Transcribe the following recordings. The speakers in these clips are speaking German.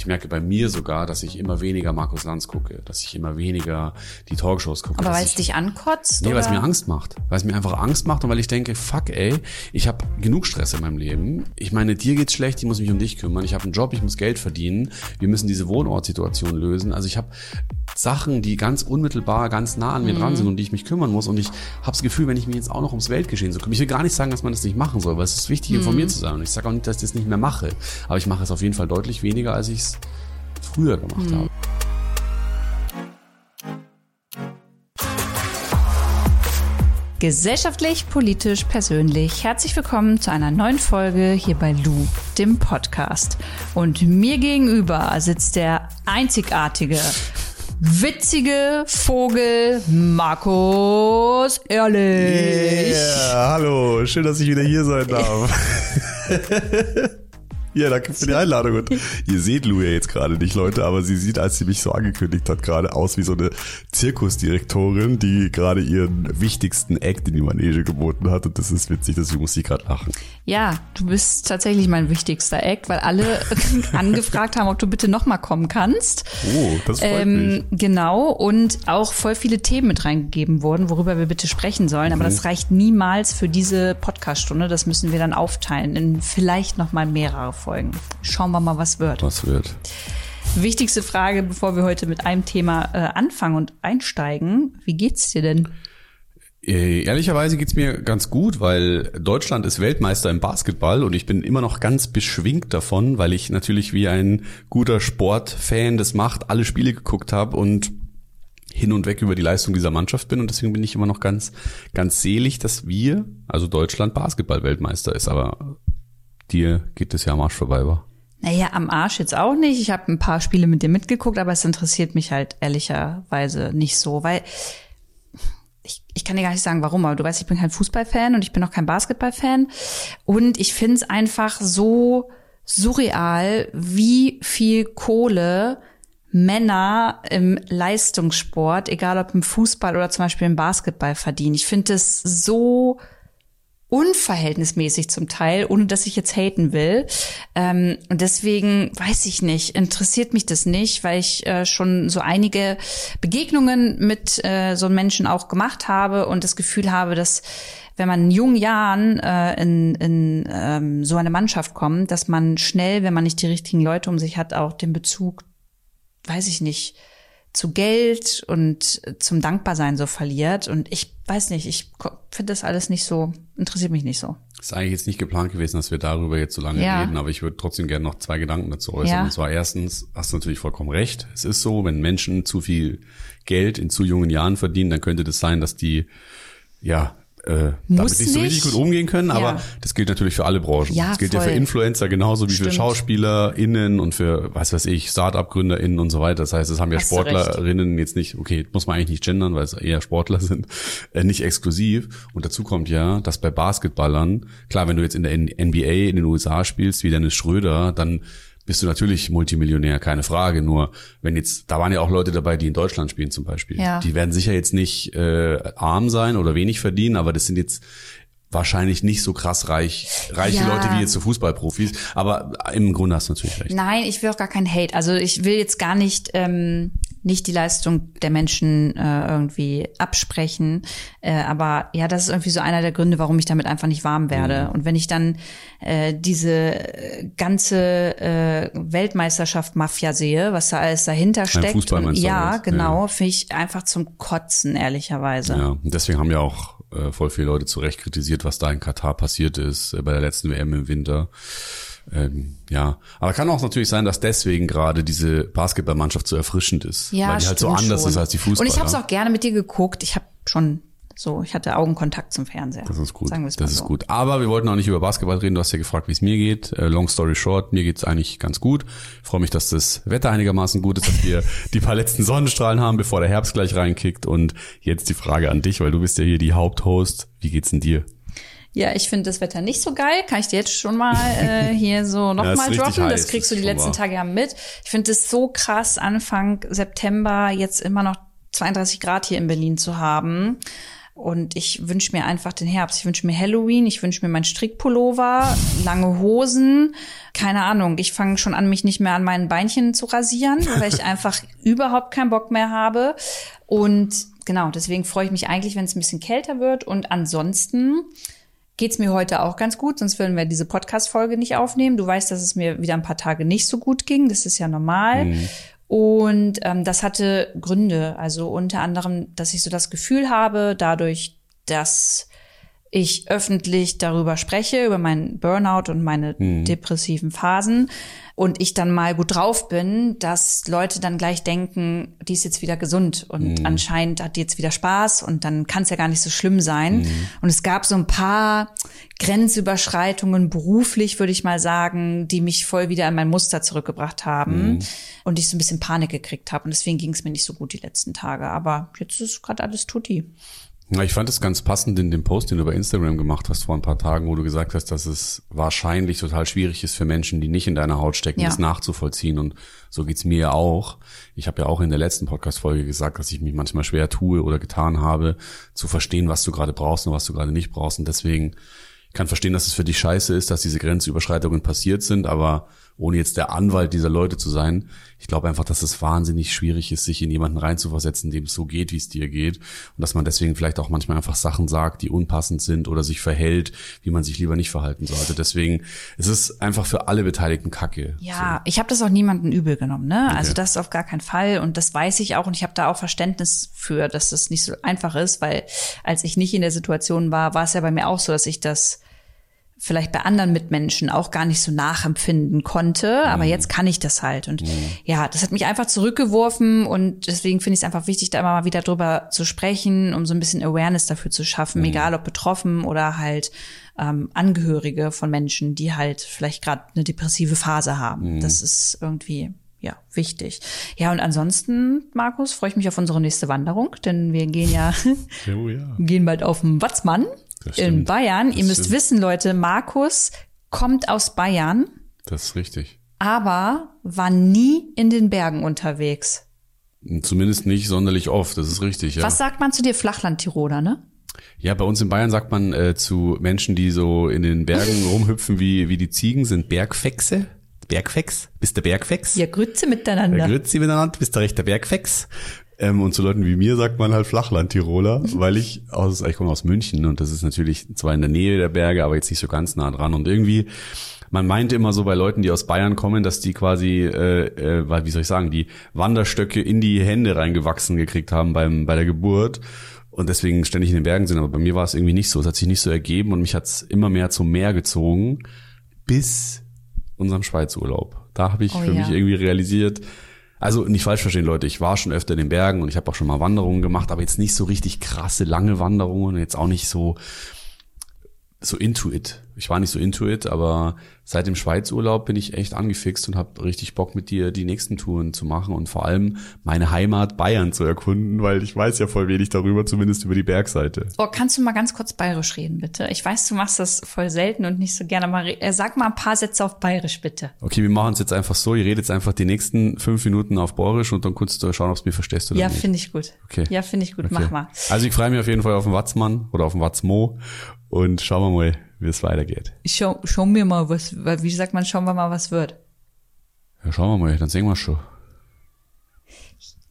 Ich merke bei mir sogar, dass ich immer weniger Markus Lanz gucke, dass ich immer weniger die Talkshows gucke. Aber weil es ich- dich ankotzt? Nee, weil es mir Angst macht. Weil es mir einfach Angst macht und weil ich denke, fuck ey, ich habe genug Stress in meinem Leben. Ich meine, dir geht's schlecht, ich muss mich um dich kümmern. Ich habe einen Job, ich muss Geld verdienen. Wir müssen diese Wohnortsituation lösen. Also ich habe Sachen, die ganz unmittelbar, ganz nah an mir dran sind, um die ich mich kümmern muss. Und ich habe das Gefühl, wenn ich mich jetzt auch noch ums Weltgeschehen so kümmere. Ich will gar nicht sagen, dass man das nicht machen soll, weil es ist wichtig, informiert zu sein. Und ich sage auch nicht, dass ich das nicht mehr mache. Aber ich mache es auf jeden Fall deutlich weniger, als ich es früher gemacht habe. Gesellschaftlich, politisch, persönlich. Herzlich willkommen zu einer neuen Folge hier bei Lou, dem Podcast. Und mir gegenüber sitzt der einzigartige, witzige Vogel Markus Ehrlich. Ja, hallo, schön, dass ich wieder hier sein darf. ja, danke für die Einladung. Und ihr seht Lou ja jetzt gerade nicht, Leute, aber sie sieht, als sie mich so angekündigt hat, gerade aus wie so eine Zirkusdirektorin, die gerade ihren wichtigsten Act in die Manege geboten hat. Und das ist witzig, deswegen muss ich gerade lachen. Ja, du bist tatsächlich mein wichtigster Act, weil alle angefragt haben, ob du bitte nochmal kommen kannst. Oh, das freut mich. Ähm, genau, und auch voll viele Themen mit reingegeben wurden, worüber wir bitte sprechen sollen. Aber Mhm. das reicht niemals für diese Podcaststunde. Das müssen wir dann aufteilen in vielleicht nochmal mehrere Folgen. Schauen wir mal, was wird. Was wird? Wichtigste Frage, bevor wir heute mit einem Thema äh, anfangen und einsteigen. Wie geht's dir denn? Äh, Ehrlicherweise geht's mir ganz gut, weil Deutschland ist Weltmeister im Basketball und ich bin immer noch ganz beschwingt davon, weil ich natürlich wie ein guter Sportfan das macht, alle Spiele geguckt habe und hin und weg über die Leistung dieser Mannschaft bin und deswegen bin ich immer noch ganz, ganz selig, dass wir, also Deutschland, Basketball-Weltmeister ist. Aber dir geht es ja am Arsch vorbei, war. Naja, am Arsch jetzt auch nicht. Ich habe ein paar Spiele mit dir mitgeguckt, aber es interessiert mich halt ehrlicherweise nicht so, weil ich, ich kann dir gar nicht sagen, warum, aber du weißt, ich bin kein Fußballfan und ich bin auch kein Basketballfan. Und ich finde es einfach so surreal, wie viel Kohle Männer im Leistungssport, egal ob im Fußball oder zum Beispiel im Basketball verdienen. Ich finde es so unverhältnismäßig zum Teil, ohne dass ich jetzt haten will. Ähm, und deswegen weiß ich nicht, interessiert mich das nicht, weil ich äh, schon so einige Begegnungen mit äh, so Menschen auch gemacht habe und das Gefühl habe, dass wenn man in jungen Jahren äh, in, in ähm, so eine Mannschaft kommt, dass man schnell, wenn man nicht die richtigen Leute um sich hat, auch den Bezug, weiß ich nicht, zu Geld und zum Dankbarsein so verliert. Und ich weiß nicht, ich finde das alles nicht so, interessiert mich nicht so. Ist eigentlich jetzt nicht geplant gewesen, dass wir darüber jetzt so lange Ja. reden, aber ich würde trotzdem gerne noch zwei Gedanken dazu äußern. Ja. Und zwar erstens, hast du natürlich vollkommen recht. Es ist so, wenn Menschen zu viel Geld in zu jungen Jahren verdienen, dann könnte das sein, dass die ja äh, damit Muss nicht so richtig gut umgehen können, aber Ja. das gilt natürlich für alle Branchen. Ja, das gilt ja voll. für Influencer genauso wie für Stimmt. SchauspielerInnen und für, was weiß ich, Start-up-GründerInnen und so weiter. Das heißt, es haben ja Hast. Sportlerinnen jetzt nicht, okay, muss man eigentlich nicht gendern, weil es eher Sportler sind, äh, nicht exklusiv. Und dazu kommt ja, dass bei Basketballern, klar, wenn du jetzt in der NBA in den USA spielst, wie Dennis Schröder, dann bist du natürlich Multimillionär, keine Frage. Nur wenn jetzt, da waren ja auch Leute dabei, die in Deutschland spielen zum Beispiel. Ja. Die werden sicher jetzt nicht äh, arm sein oder wenig verdienen, aber das sind jetzt wahrscheinlich nicht so krass reich, reiche Ja. Leute wie jetzt so Fußballprofis. Aber im Grunde hast du natürlich recht. Nein, ich will auch gar keinen Hate. Also ich will jetzt gar nicht ähm, nicht die Leistung der Menschen äh, irgendwie absprechen. Äh, aber ja, das ist irgendwie so einer der Gründe, warum ich damit einfach nicht warm werde. Mhm. Und wenn ich dann äh, diese äh, ganze äh, Weltmeisterschaft Mafia sehe, was da alles dahinter steckt. Fußball und, ja, genau, finde ich einfach zum Kotzen, ehrlicherweise. Ja, und deswegen haben ja auch äh, voll viele Leute zu Recht kritisiert, was da in Katar passiert ist, äh, bei der letzten WM im Winter. Ähm, ja, aber kann auch natürlich sein, dass deswegen gerade diese Basketballmannschaft so erfrischend ist, Ja, weil die halt so anders schon. ist als die Fußballer. Und ich habe es auch gerne mit dir geguckt. Ich habe schon so, ich hatte Augenkontakt zum Fernseher. Das ist gut. Sagen wir es das ist so. gut. Aber wir wollten auch nicht über Basketball reden. Du hast ja gefragt, wie es mir geht. Äh, long story short, mir geht's eigentlich ganz gut. Ich freue mich, dass das Wetter einigermaßen gut ist, dass wir die paar letzten Sonnenstrahlen haben, bevor der Herbst gleich reinkickt. Und jetzt die Frage an dich, weil du bist ja hier die Haupthost. Wie geht's denn dir? Ja, ich finde das Wetter nicht so geil. Kann ich dir jetzt schon mal äh, hier so Ja, nochmal richtig droppen. Das kriegst du die letzten wahr. Tage ja mit. Ich finde es so krass, Anfang September jetzt immer noch 32 Grad hier in Berlin zu haben. Und ich wünsche mir einfach den Herbst. Ich wünsche mir Halloween, ich wünsche mir meinen Strickpullover, lange Hosen. Keine Ahnung, ich fange schon an, mich nicht mehr an meinen Beinchen zu rasieren, weil ich einfach überhaupt keinen Bock mehr habe. Und genau, deswegen freue ich mich eigentlich, wenn es ein bisschen kälter wird. Und ansonsten geht's mir heute auch ganz gut, sonst würden wir diese Podcast-Folge nicht aufnehmen. Du weißt, dass es mir wieder ein paar Tage nicht so gut ging. Das ist ja normal. Mhm. Und ähm, das hatte Gründe. Also unter anderem, dass ich so das Gefühl habe, dadurch, dass ich öffentlich darüber spreche, über meinen Burnout und meine hm. depressiven Phasen, und ich dann mal gut drauf bin, dass Leute dann gleich denken, die ist jetzt wieder gesund und mhm. anscheinend hat die jetzt wieder Spaß und dann kann es ja gar nicht so schlimm sein. Mhm. Und es gab so ein paar Grenzüberschreitungen beruflich, würde ich mal sagen, die mich voll wieder in mein Muster zurückgebracht haben mhm. und ich so ein bisschen Panik gekriegt habe. Und deswegen ging es mir nicht so gut die letzten Tage. Aber jetzt ist gerade alles tutti. Ja, ich fand es ganz passend in dem Post, den du bei Instagram gemacht hast vor ein paar Tagen, wo du gesagt hast, dass es wahrscheinlich total schwierig ist für Menschen, die nicht in deiner Haut stecken, ja. das nachzuvollziehen. Und so geht's mir ja auch. Ich habe ja auch in der letzten Podcast-Folge gesagt, dass ich mich manchmal schwer tue oder getan habe, zu verstehen, was du gerade brauchst und was du gerade nicht brauchst. Und deswegen ich kann verstehen, dass es für dich scheiße ist, dass diese Grenzüberschreitungen passiert sind, aber ohne jetzt der Anwalt dieser Leute zu sein, ich glaube einfach, dass es wahnsinnig schwierig ist, sich in jemanden reinzuversetzen, dem es so geht, wie es dir geht. Und dass man deswegen vielleicht auch manchmal einfach Sachen sagt, die unpassend sind oder sich verhält, wie man sich lieber nicht verhalten sollte. Deswegen es ist einfach für alle Beteiligten Kacke. Ja, so. ich habe das auch niemanden übel genommen, ne? Okay. Also das ist auf gar keinen Fall. Und das weiß ich auch und ich habe da auch Verständnis für, dass das nicht so einfach ist, weil als ich nicht in der Situation war, war es ja bei mir auch so, dass ich das vielleicht bei anderen Mitmenschen auch gar nicht so nachempfinden konnte, aber mhm. jetzt kann ich das halt. Und mhm. ja, das hat mich einfach zurückgeworfen und deswegen finde ich es einfach wichtig, da immer mal wieder drüber zu sprechen, um so ein bisschen Awareness dafür zu schaffen, mhm. egal ob betroffen oder halt ähm, Angehörige von Menschen, die halt vielleicht gerade eine depressive Phase haben. Mhm. Das ist irgendwie ja, wichtig. Ja, und ansonsten, Markus, freue ich mich auf unsere nächste Wanderung, denn wir gehen ja, oh, ja. gehen bald auf den Watzmann in Bayern. Das Ihr müsst stimmt. wissen, Leute, Markus kommt aus Bayern. Das ist richtig. Aber war nie in den Bergen unterwegs. Zumindest nicht sonderlich oft, das ist richtig, ja. Was sagt man zu dir Flachland-Tiroler, ne? Ja, bei uns in Bayern sagt man äh, zu Menschen, die so in den Bergen rumhüpfen wie, wie die Ziegen, sind Bergfexe. Bergfex? Bist der Bergfex? Ja, Grütze miteinander. Ja, Grütze miteinander, bist der rechter Bergfex. Ähm, und zu Leuten wie mir sagt man halt Flachland-Tiroler, weil ich aus, ich komme aus München und das ist natürlich zwar in der Nähe der Berge, aber jetzt nicht so ganz nah dran. Und irgendwie, man meint immer so bei Leuten, die aus Bayern kommen, dass die quasi, äh, äh, wie soll ich sagen, die Wanderstöcke in die Hände reingewachsen gekriegt haben beim, bei der Geburt und deswegen ständig in den Bergen sind. Aber bei mir war es irgendwie nicht so. Es hat sich nicht so ergeben und mich hat es immer mehr zum Meer gezogen bis unserem Schweizurlaub. Da habe ich oh, für ja. mich irgendwie realisiert, also nicht falsch verstehen, Leute, ich war schon öfter in den Bergen und ich habe auch schon mal Wanderungen gemacht, aber jetzt nicht so richtig krasse, lange Wanderungen, jetzt auch nicht so so into it. Ich war nicht so into it, aber seit dem Schweizurlaub bin ich echt angefixt und habe richtig Bock mit dir die nächsten Touren zu machen und vor allem meine Heimat Bayern zu erkunden, weil ich weiß ja voll wenig darüber, zumindest über die Bergseite. Oh, kannst du mal ganz kurz bayerisch reden, bitte? Ich weiß, du machst das voll selten und nicht so gerne, aber äh, sag mal ein paar Sätze auf bayerisch, bitte. Okay, wir machen es jetzt einfach so. Ihr redet jetzt einfach die nächsten fünf Minuten auf bayerisch und dann kannst du schauen, ob es mir verstehst oder ja, nicht. Ja, finde ich gut. Okay. Ja, finde ich gut. Okay. Mach mal. Also ich freue mich auf jeden Fall auf den Watzmann oder auf den Watzmo und schauen wir mal, wie es weitergeht. Schau, schauen wir mal, was, wie sagt man, schauen wir mal, was wird. Ja, schauen wir mal, dann sehen wir schon.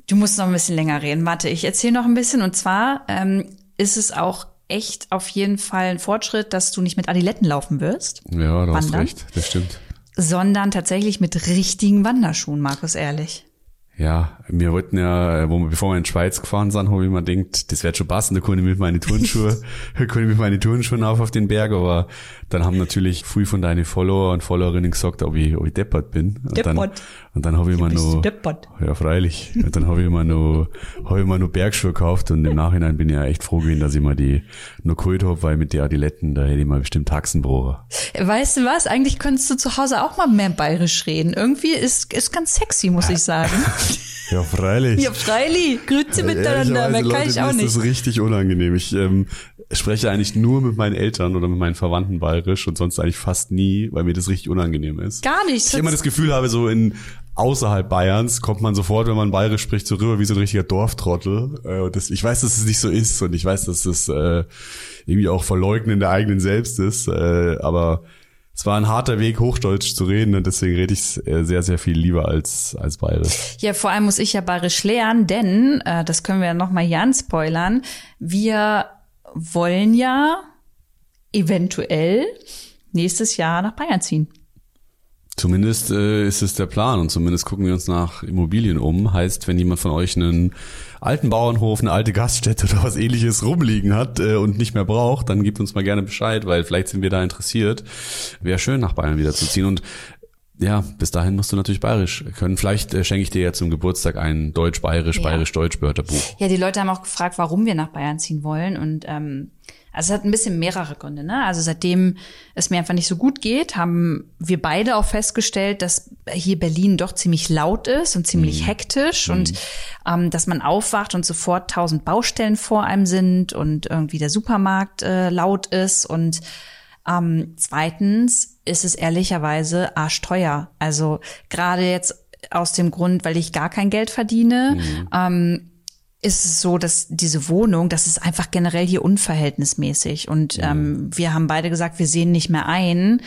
Du musst noch ein bisschen länger reden. Warte, ich erzähle noch ein bisschen. Und zwar ähm, ist es auch echt auf jeden Fall ein Fortschritt, dass du nicht mit Adiletten laufen wirst. Ja, du hast recht, das stimmt. Sondern tatsächlich mit richtigen Wanderschuhen, Markus, ehrlich. Ja, wir wollten ja, wo wir, bevor wir in die Schweiz gefahren sind, wo ich mir denkt, das wird schon passen, da konnte ich mit meine Turnschuhe, konnte ich mit meine Turnschuhe auf auf den Berg, aber dann haben natürlich viel von deinen Follower und Followerinnen gesagt, ob ich, ob ich deppert bin. Und deppert. Dann, und dann habe ich immer nur, deppert. ja freilich, und dann habe ich immer nur, habe ich immer nur Bergschuhe gekauft und im Nachhinein bin ich ja echt froh gewesen, dass ich mal die nur geholt habe, weil mit den Adiletten, da hätte ich mal bestimmt Taxenbrocher. Weißt du was, eigentlich könntest du zu Hause auch mal mehr bayerisch reden. Irgendwie ist, ist ganz sexy, muss ich sagen. Ja, freilich. Ja, freilich. Grüße miteinander, mehr kann ich auch nicht. Das ist richtig unangenehm. Ich, ähm, spreche eigentlich nur mit meinen Eltern oder mit meinen Verwandten bayerisch und sonst eigentlich fast nie, weil mir das richtig unangenehm ist. Gar nicht. Ich immer das Gefühl habe, so in außerhalb Bayerns kommt man sofort, wenn man bayerisch spricht, so rüber wie so ein richtiger Dorftrottel. Äh, das, ich weiß, dass es nicht so ist und ich weiß, dass das äh, irgendwie auch Verleugnen der eigenen selbst ist. Äh, aber es war ein harter Weg, Hochdeutsch zu reden und deswegen rede ich äh, sehr, sehr viel lieber als, als bayerisch. Ja, vor allem muss ich ja bayerisch lernen, denn, äh, das können wir ja nochmal hier anspoilern, wir wollen ja eventuell nächstes Jahr nach Bayern ziehen. Zumindest äh, ist es der Plan und zumindest gucken wir uns nach Immobilien um. Heißt, wenn jemand von euch einen alten Bauernhof, eine alte Gaststätte oder was ähnliches rumliegen hat äh, und nicht mehr braucht, dann gebt uns mal gerne Bescheid, weil vielleicht sind wir da interessiert. Wäre schön, nach Bayern wieder zu ziehen. Und ja, bis dahin musst du natürlich bayerisch können. Vielleicht äh, schenke ich dir ja zum Geburtstag ein deutsch-bayerisch, Ja. bayerisch-deutsch Wörterbuch. Ja, die Leute haben auch gefragt, warum wir nach Bayern ziehen wollen. Und ähm, also es hat ein bisschen mehrere Gründe. Ne? Also seitdem es mir einfach nicht so gut geht, haben wir beide auch festgestellt, dass hier Berlin doch ziemlich laut ist und ziemlich hektisch und ähm, dass man aufwacht und sofort tausend Baustellen vor einem sind und irgendwie der Supermarkt äh, laut ist und ähm, zweitens ist es ehrlicherweise arschteuer. Also gerade jetzt aus dem Grund, weil ich gar kein Geld verdiene, ähm, ist es so, dass diese Wohnung, das ist einfach generell hier unverhältnismäßig. Und ähm, wir haben beide gesagt, wir sehen nicht mehr ein,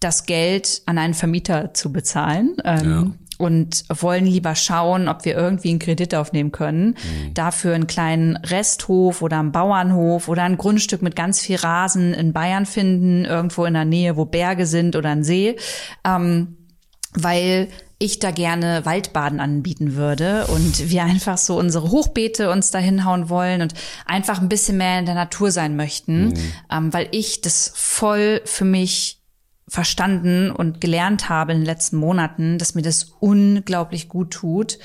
das Geld an einen Vermieter zu bezahlen. Ähm, Und wollen lieber schauen, ob wir irgendwie einen Kredit aufnehmen können. Dafür einen kleinen Resthof oder einen Bauernhof oder ein Grundstück mit ganz viel Rasen in Bayern finden, irgendwo in der Nähe, wo Berge sind oder ein See. Ähm, weil ich da gerne Waldbaden anbieten würde und wir einfach so unsere Hochbeete uns da hinhauen wollen und einfach ein bisschen mehr in der Natur sein möchten, ähm, weil ich das voll für mich verstanden und gelernt habe in den letzten Monaten, dass mir das unglaublich gut tut,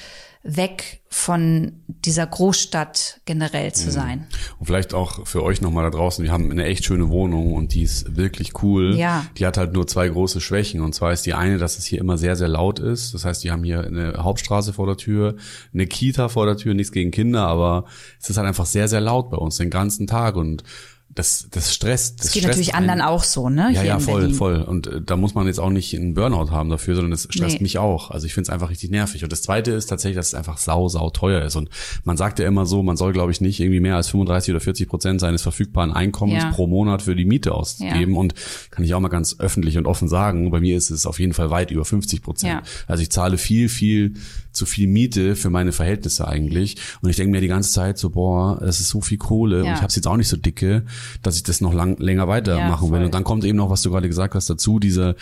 weg von dieser Großstadt generell zu sein. Und vielleicht auch für euch nochmal da draußen, wir haben eine echt schöne Wohnung und die ist wirklich cool. Ja. Die hat halt nur zwei große Schwächen. Und zwar ist die eine, dass es hier immer sehr, sehr laut ist. Das heißt, die haben hier eine Hauptstraße vor der Tür, eine Kita vor der Tür, nichts gegen Kinder, aber es ist halt einfach sehr, sehr laut bei uns den ganzen Tag und das, das stresst. Das, Das geht stresst natürlich einen. anderen auch so, ne? Ja, hier ja, in voll, Berlin. voll. Und äh, da muss man jetzt auch nicht einen Burnout haben dafür, sondern das stresst Nee. mich auch. Also ich finde es einfach richtig nervig. Und das Zweite ist tatsächlich, dass es einfach sau, sau teuer ist. Und man sagt ja immer so, man soll, glaube ich, nicht irgendwie mehr als 35 oder 40 Prozent seines verfügbaren Einkommens Ja. pro Monat für die Miete ausgeben. Und kann ich auch mal ganz öffentlich und offen sagen, bei mir ist es auf jeden Fall weit über 50 Prozent. Ja. Also ich zahle viel, viel zu viel Miete für meine Verhältnisse eigentlich. Und ich denke mir die ganze Zeit so, boah, das ist so viel Kohle. Und Ja. ich habe jetzt auch nicht so dicke, dass ich das noch lang, länger weitermachen will. voll. Und dann kommt eben noch, was du gerade gesagt hast, dazu, diese,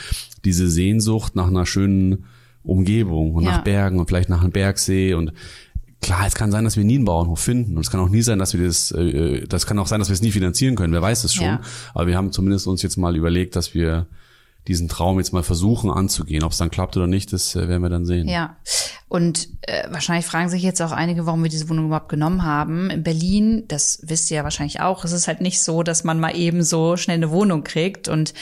diese Sehnsucht nach einer schönen Umgebung und Ja. nach Bergen und vielleicht nach einem Bergsee und Klar, es kann sein, dass wir nie einen Bauernhof finden und es kann auch nie sein, dass wir das, äh, das kann auch sein, dass wir es nie finanzieren können. Wer weiß es schon. Ja. Aber wir haben zumindest uns jetzt mal überlegt, dass wir diesen Traum jetzt mal versuchen anzugehen. Ob es dann klappt oder nicht, das äh, werden wir dann sehen. Ja, und äh, wahrscheinlich fragen sich jetzt auch einige, warum wir diese Wohnung überhaupt genommen haben. In Berlin, das wisst ihr ja wahrscheinlich auch, es ist halt nicht so, dass man mal eben so schnell eine Wohnung kriegt. Und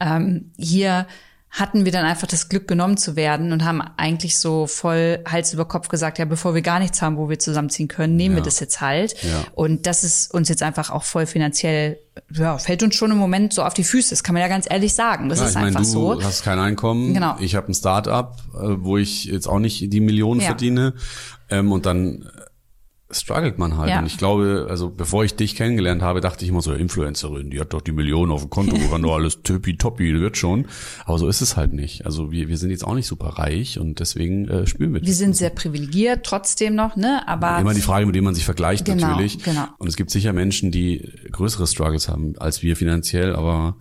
ähm, hier hatten wir dann einfach das Glück, genommen zu werden und haben eigentlich so voll Hals über Kopf gesagt, ja, bevor wir gar nichts haben, wo wir zusammenziehen können, nehmen wir Ja. das jetzt halt. Ja. Und das ist uns jetzt einfach auch voll finanziell, ja, fällt uns schon im Moment so auf die Füße. Das kann man ja ganz ehrlich sagen. Das Ja, ist ich meine, einfach du so. hast kein Einkommen. Genau. Ich habe ein Start-up, äh, wo ich jetzt auch nicht die Millionen verdiene. Ähm, und dann struggelt man halt. Ja. Und ich glaube, also bevor ich dich kennengelernt habe, dachte ich immer so, Influencerin, die hat doch die Millionen auf dem Konto, kann doch alles tippitoppi, wird schon. Aber so ist es halt nicht. Also wir, wir sind jetzt auch nicht super reich und deswegen äh, spüren wir Wir das. sind sehr privilegiert trotzdem noch, ne? Aber Immer die Frage, mit dem man sich vergleicht Genau, natürlich. genau. Und es gibt sicher Menschen, die größere Struggles haben als wir finanziell, aber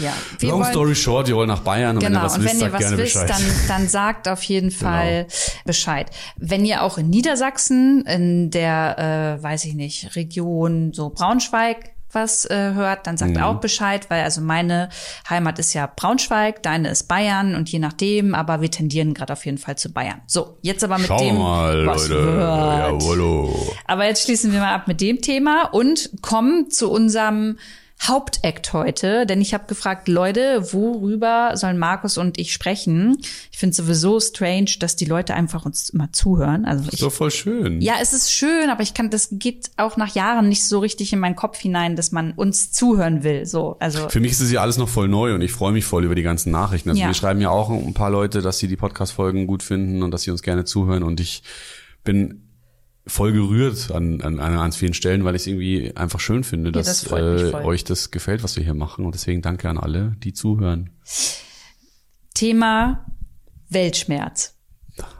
ja, wir long wollen- story short, wir wollen nach Bayern und wenn Genau, ihr was und wisst, wenn ihr sagt was gerne wisst, Bescheid. dann, dann sagt auf jeden Fall Bescheid. Wenn ihr auch in Niedersachsen, in der, äh, weiß ich nicht, Region so Braunschweig was äh, hört, dann Mhm. sagt auch Bescheid, weil also meine Heimat ist ja Braunschweig, deine ist Bayern und je nachdem, aber wir tendieren gerade auf jeden Fall zu Bayern. So, jetzt aber mit Schauen dem, mal, was Leute. Jawollo. Aber jetzt schließen wir mal ab mit dem Thema und kommen zu unserem Hauptakt heute, denn ich habe gefragt, Leute, worüber sollen Markus und ich sprechen? Ich finde sowieso strange, dass die Leute einfach uns immer zuhören. Also ich, Ist doch voll schön. ja, es ist schön, aber ich kann, das geht auch nach Jahren nicht so richtig in meinen Kopf hinein, dass man uns zuhören will. So, also Für mich ist es ja alles noch voll neu und ich freue mich voll über die ganzen Nachrichten. Also Ja. mir schreiben ja auch ein paar Leute, dass sie die Podcast-Folgen gut finden und dass sie uns gerne zuhören und ich bin voll gerührt an, an, an ganz vielen Stellen, weil ich es irgendwie einfach schön finde, dass das äh, euch das gefällt, was wir hier machen und deswegen danke an alle, die zuhören. Thema Weltschmerz.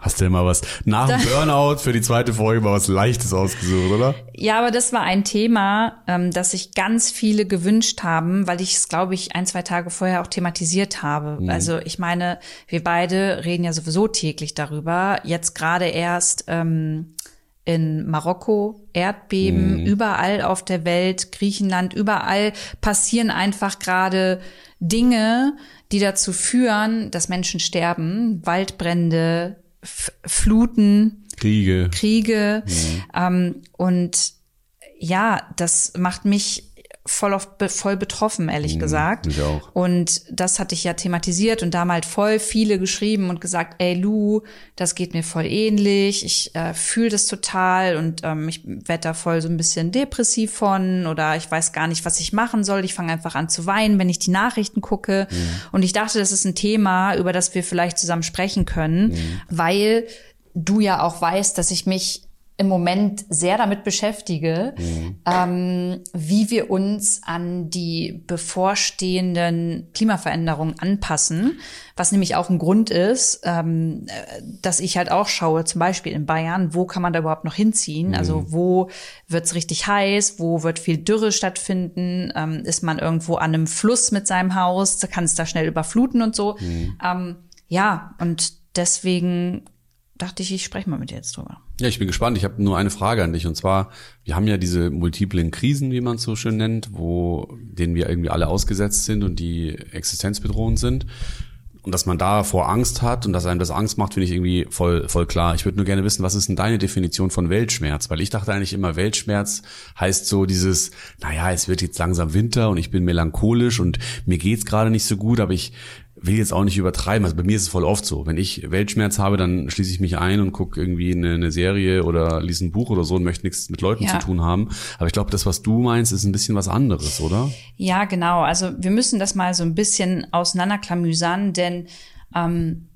Hast du ja mal was nach dem Burnout für die zweite Folge mal was Leichtes ausgesucht, oder? Ja, aber das war ein Thema, ähm, das sich ganz viele gewünscht haben, weil ich es, glaube ich, ein, zwei Tage vorher auch thematisiert habe. Also ich meine, wir beide reden ja sowieso täglich darüber. Jetzt gerade erst ähm, in Marokko Erdbeben, überall auf der Welt, Griechenland, überall passieren einfach gerade Dinge, die dazu führen, dass Menschen sterben, Waldbrände, F Fluten, Kriege. Kriege. Mhm. Ähm, und ja, das macht mich voll auf, be- voll betroffen, ehrlich gesagt. Mhm, mich auch. Und das hatte ich ja thematisiert und da haben halt voll viele geschrieben und gesagt, ey Lu, das geht mir voll ähnlich, ich äh, fühle das total und ähm, ich werde da voll so ein bisschen depressiv von oder ich weiß gar nicht, was ich machen soll. Ich fange einfach an zu weinen, wenn ich die Nachrichten gucke. Mhm. Und ich dachte, das ist ein Thema, über das wir vielleicht zusammen sprechen können, Mhm. weil du ja auch weißt, dass ich mich im Moment sehr damit beschäftige, ähm, wie wir uns an die bevorstehenden Klimaveränderungen anpassen, was nämlich auch ein Grund ist, ähm, äh, dass ich halt auch schaue, zum Beispiel in Bayern, wo kann man da überhaupt noch hinziehen? Also wo wird's richtig heiß, wo wird viel Dürre stattfinden, ähm, ist man irgendwo an einem Fluss mit seinem Haus, kann es da schnell überfluten und so. Ähm, ja, und deswegen dachte ich, ich spreche mal mit dir jetzt drüber. Ja, ich bin gespannt. Ich habe nur eine Frage an dich. Und zwar, wir haben ja diese multiplen Krisen, wie man es so schön nennt, wo denen wir irgendwie alle ausgesetzt sind und die existenzbedrohend sind. Und dass man davor Angst hat und dass einem das Angst macht, finde ich irgendwie voll, voll klar. Ich würde nur gerne wissen, was ist denn deine Definition von Weltschmerz? Weil ich dachte eigentlich immer, Weltschmerz heißt so dieses, naja, es wird jetzt langsam Winter und ich bin melancholisch und mir geht's gerade nicht so gut, aber ich will jetzt auch nicht übertreiben. Also bei mir ist es voll oft so. Wenn ich Weltschmerz habe, dann schließe ich mich ein und gucke irgendwie eine, eine Serie oder lese ein Buch oder so und möchte nichts mit Leuten Ja. zu tun haben. Aber ich glaube, das, was du meinst, ist ein bisschen was anderes, oder? Ja, genau. Also wir müssen das mal so ein bisschen auseinanderklamüsern, denn ähm,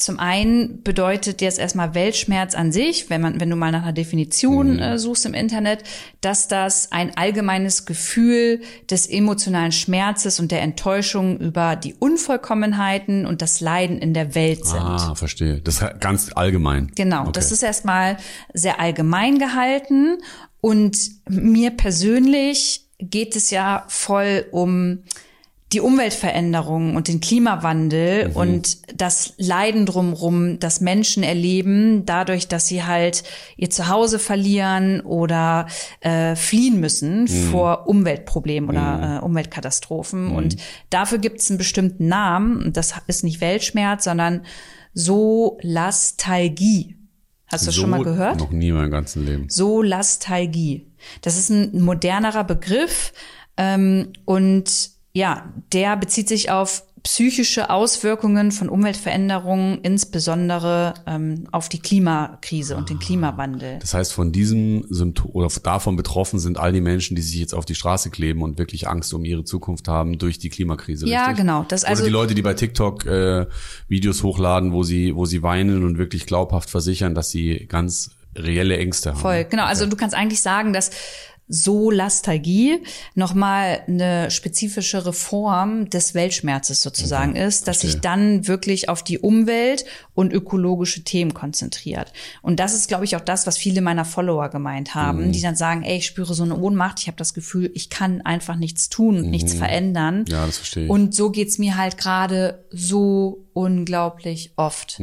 zum einen bedeutet jetzt erstmal Weltschmerz an sich, wenn man, wenn du mal nach einer Definition äh, suchst im Internet, dass das ein allgemeines Gefühl des emotionalen Schmerzes und der Enttäuschung über die Unvollkommenheiten und das Leiden in der Welt sind. Ah, verstehe. Das ist ganz allgemein. Genau, Okay. das ist erstmal sehr allgemein gehalten und mir persönlich geht es ja voll um die Umweltveränderung und den Klimawandel Mhm. und das Leiden drumrum, das Menschen erleben, dadurch, dass sie halt ihr Zuhause verlieren oder äh, fliehen müssen Mhm. vor Umweltproblemen oder äh, Umweltkatastrophen. Mhm. Und dafür gibt es einen bestimmten Namen. Und Das ist nicht Weltschmerz, sondern Solastalgie. Hast du das so schon mal gehört? Noch nie in meinem ganzen Leben. Solastalgie. Das ist ein modernerer Begriff ähm, und ja, der bezieht sich auf psychische Auswirkungen von Umweltveränderungen, insbesondere ähm, auf die Klimakrise und den Klimawandel. Das heißt, von diesem Symptom oder davon betroffen sind all die Menschen, die sich jetzt auf die Straße kleben und wirklich Angst um ihre Zukunft haben durch die Klimakrise. Ja, richtig? genau. Das also- oder die Leute, die bei TikTok äh, Videos hochladen, wo sie, wo sie weinen und wirklich glaubhaft versichern, dass sie ganz reelle Ängste haben. Voll, genau. Also du kannst eigentlich sagen, dass Solastalgie nochmal eine spezifischere Form des Weltschmerzes sozusagen ist, dass sich verstehe. dann wirklich auf die Umwelt und ökologische Themen konzentriert. Und das ist, glaube ich, auch das, was viele meiner Follower gemeint haben, die dann sagen, ey, ich spüre so eine Ohnmacht, ich habe das Gefühl, ich kann einfach nichts tun und nichts verändern. Ja, das verstehe ich. Und so geht's mir halt gerade so unglaublich oft.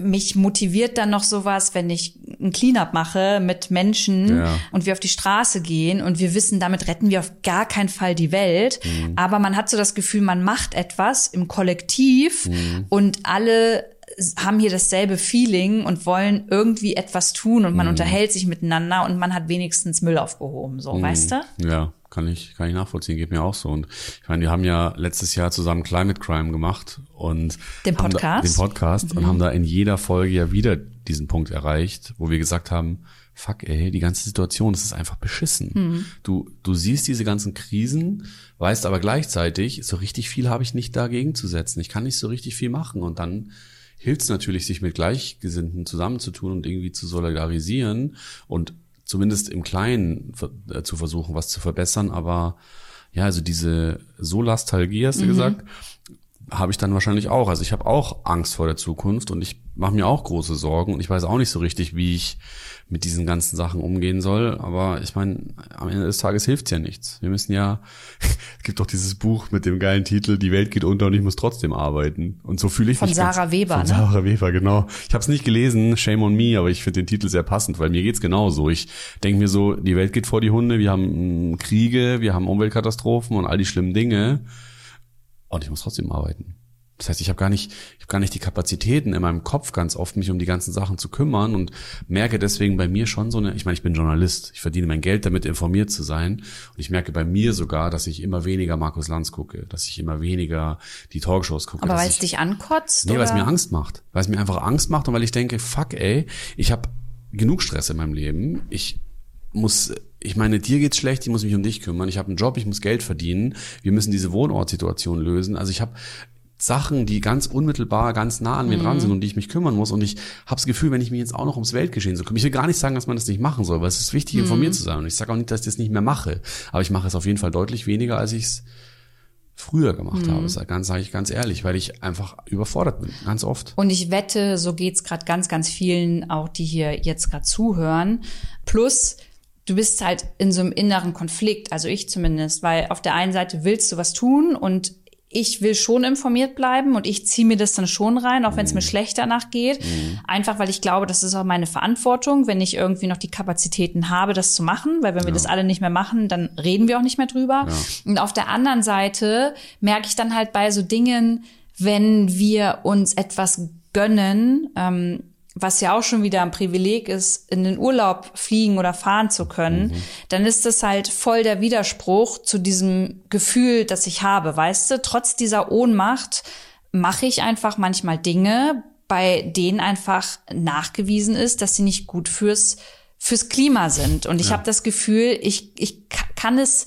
Mich motiviert dann noch sowas, wenn ich ein Cleanup mache mit Menschen Ja. und wir auf die Straße gehen und wir wissen, damit retten wir auf gar keinen Fall die Welt. Aber man hat so das Gefühl, man macht etwas im Kollektiv und alle haben hier dasselbe Feeling und wollen irgendwie etwas tun und man unterhält sich miteinander und man hat wenigstens Müll aufgehoben, so, weißt du? Ja, kann ich, kann ich nachvollziehen, geht mir auch so. Und ich meine, wir haben ja letztes Jahr zusammen Climate Crime gemacht und den Podcast, da, den Podcast mhm. und haben da in jeder Folge ja wieder diesen Punkt erreicht, wo wir gesagt haben, fuck ey, die ganze Situation, das ist einfach beschissen. Mhm. Du, du siehst diese ganzen Krisen, weißt aber gleichzeitig, so richtig viel habe ich nicht dagegen zu setzen. Ich kann nicht so richtig viel machen und dann hilft es natürlich, sich mit Gleichgesinnten zusammenzutun und irgendwie zu solidarisieren und zumindest im Kleinen äh, zu versuchen, was zu verbessern. Aber ja, also diese Solastalgie, hast du mhm. gesagt, habe ich dann wahrscheinlich auch. Also ich habe auch Angst vor der Zukunft und ich mache mir auch große Sorgen und ich weiß auch nicht so richtig, wie ich mit diesen ganzen Sachen umgehen soll. Aber ich meine, am Ende des Tages hilft's ja nichts. Wir müssen ja, es gibt doch dieses Buch mit dem geilen Titel, Die Welt geht unter und ich muss trotzdem arbeiten. Und so fühle ich von mich. Von Sarah ganz, Weber, von ne? Sarah Weber, genau. Ich habe es nicht gelesen, shame on me, aber ich finde den Titel sehr passend, weil mir geht's genauso. Ich denke mir so, die Welt geht vor die Hunde, wir haben Kriege, wir haben Umweltkatastrophen und all die schlimmen Dinge. Und ich muss trotzdem arbeiten. Das heißt, ich habe gar nicht, ich habe gar nicht die Kapazitäten in meinem Kopf ganz oft, mich um die ganzen Sachen zu kümmern und merke deswegen bei mir schon so eine, ich meine, ich bin Journalist, ich verdiene mein Geld damit, informiert zu sein. Und ich merke bei mir sogar, dass ich immer weniger Markus Lanz gucke, dass ich immer weniger die Talkshows gucke. Aber weil es dich ankotzt? Nee, weil es mir Angst macht. Weil es mir einfach Angst macht und weil ich denke, fuck ey, ich habe genug Stress in meinem Leben. Ich muss, ich meine, dir geht's schlecht, ich muss mich um dich kümmern. Ich habe einen Job, ich muss Geld verdienen. Wir müssen diese Wohnortsituation lösen. Also ich habe Sachen, die ganz unmittelbar, ganz nah an mir mhm. dran sind und die ich mich kümmern muss. Und ich habe das Gefühl, wenn ich mich jetzt auch noch ums Weltgeschehen so kümmere, ich will gar nicht sagen, dass man das nicht machen soll, weil es ist wichtig, informiert mhm. zu sein. Und ich sage auch nicht, dass ich das nicht mehr mache. Aber ich mache es auf jeden Fall deutlich weniger, als ich es früher gemacht mhm. habe. Das ganz, sage ich ganz ehrlich, weil ich einfach überfordert bin, ganz oft. Und ich wette, so geht's gerade ganz, ganz vielen, auch die hier jetzt gerade zuhören. Plus, du bist halt in so einem inneren Konflikt, also ich zumindest, weil auf der einen Seite willst du was tun und ich will schon informiert bleiben und ich ziehe mir das dann schon rein, auch wenn es mir mhm. schlecht danach geht. Mhm. Einfach weil ich glaube, das ist auch meine Verantwortung, wenn ich irgendwie noch die Kapazitäten habe, das zu machen. Weil wenn ja. wir das alle nicht mehr machen, dann reden wir auch nicht mehr drüber. Ja. Und auf der anderen Seite merke ich dann halt bei so Dingen, wenn wir uns etwas gönnen, ähm, was ja auch schon wieder ein Privileg ist, in den Urlaub fliegen oder fahren zu können, mhm. dann ist das halt voll der Widerspruch zu diesem Gefühl, das ich habe, weißt du? Trotz dieser Ohnmacht mache ich einfach manchmal Dinge, bei denen einfach nachgewiesen ist, dass sie nicht gut fürs fürs Klima sind. Und ich ja. habe das Gefühl, ich ich kann es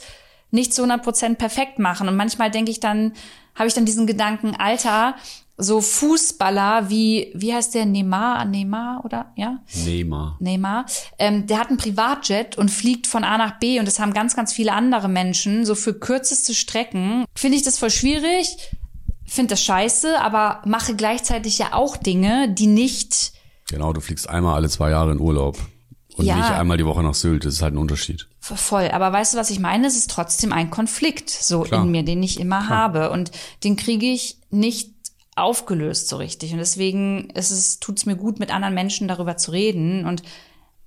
nicht zu 100 Prozent perfekt machen. Und manchmal denke ich dann, habe ich dann diesen Gedanken, Alter, so Fußballer wie, wie heißt der, Neymar, Neymar oder, ja? Neymar. Neymar. Ähm, der hat einen Privatjet und fliegt von A nach B und das haben ganz, ganz viele andere Menschen, so für kürzeste Strecken. Finde ich das voll schwierig, finde das scheiße, aber mache gleichzeitig ja auch Dinge, die nicht... Genau, du fliegst einmal alle zwei Jahre in Urlaub. Und ja, nicht einmal die Woche nach Sylt, das ist halt ein Unterschied. Voll, aber weißt du, was ich meine? Es ist trotzdem ein Konflikt so Klar. in mir, den ich immer Klar. habe. Und den kriege ich nicht aufgelöst so richtig. Und deswegen ist es, tut es mir gut, mit anderen Menschen darüber zu reden. Und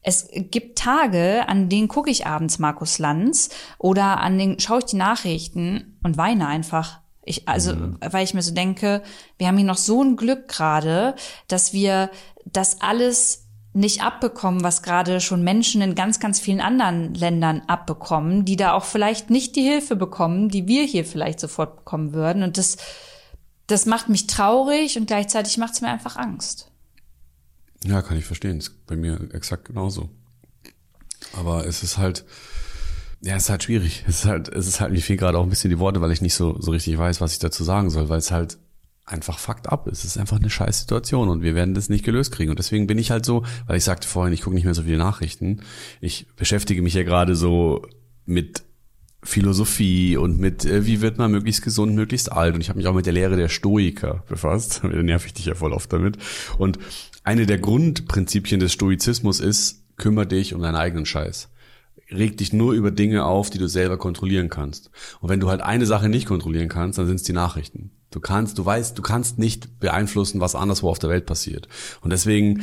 es gibt Tage, an denen gucke ich abends Markus Lanz oder an denen schaue ich die Nachrichten und weine einfach. Ich, also, mhm. weil ich mir so denke, wir haben hier noch so ein Glück gerade, dass wir das alles nicht abbekommen, was gerade schon Menschen in ganz, ganz vielen anderen Ländern abbekommen, die da auch vielleicht nicht die Hilfe bekommen, die wir hier vielleicht sofort bekommen würden. Und das, das macht mich traurig und gleichzeitig macht es mir einfach Angst. Ja, kann ich verstehen. ist bei mir exakt genauso. Aber es ist halt, ja, es ist halt schwierig. Es ist halt, es ist halt, mir fehlen gerade auch ein bisschen die Worte, weil ich nicht so, so richtig weiß, was ich dazu sagen soll, weil es halt einfach fucked up ist. Es ist einfach eine scheiß Situation und wir werden das nicht gelöst kriegen. Und deswegen bin ich halt so, weil ich sagte vorhin, ich gucke nicht mehr so viele Nachrichten. Ich beschäftige mich ja gerade so mit Philosophie und mit, äh, wie wird man möglichst gesund, möglichst alt. Und ich habe mich auch mit der Lehre der Stoiker befasst. Da nerv ich dich ja voll oft damit. Und eine der Grundprinzipien des Stoizismus ist, kümmere dich um deinen eigenen Scheiß. Reg dich nur über Dinge auf, die du selber kontrollieren kannst. Und wenn du halt eine Sache nicht kontrollieren kannst, dann sind es die Nachrichten. Du kannst, du weißt, du kannst nicht beeinflussen, was anderswo auf der Welt passiert. Und deswegen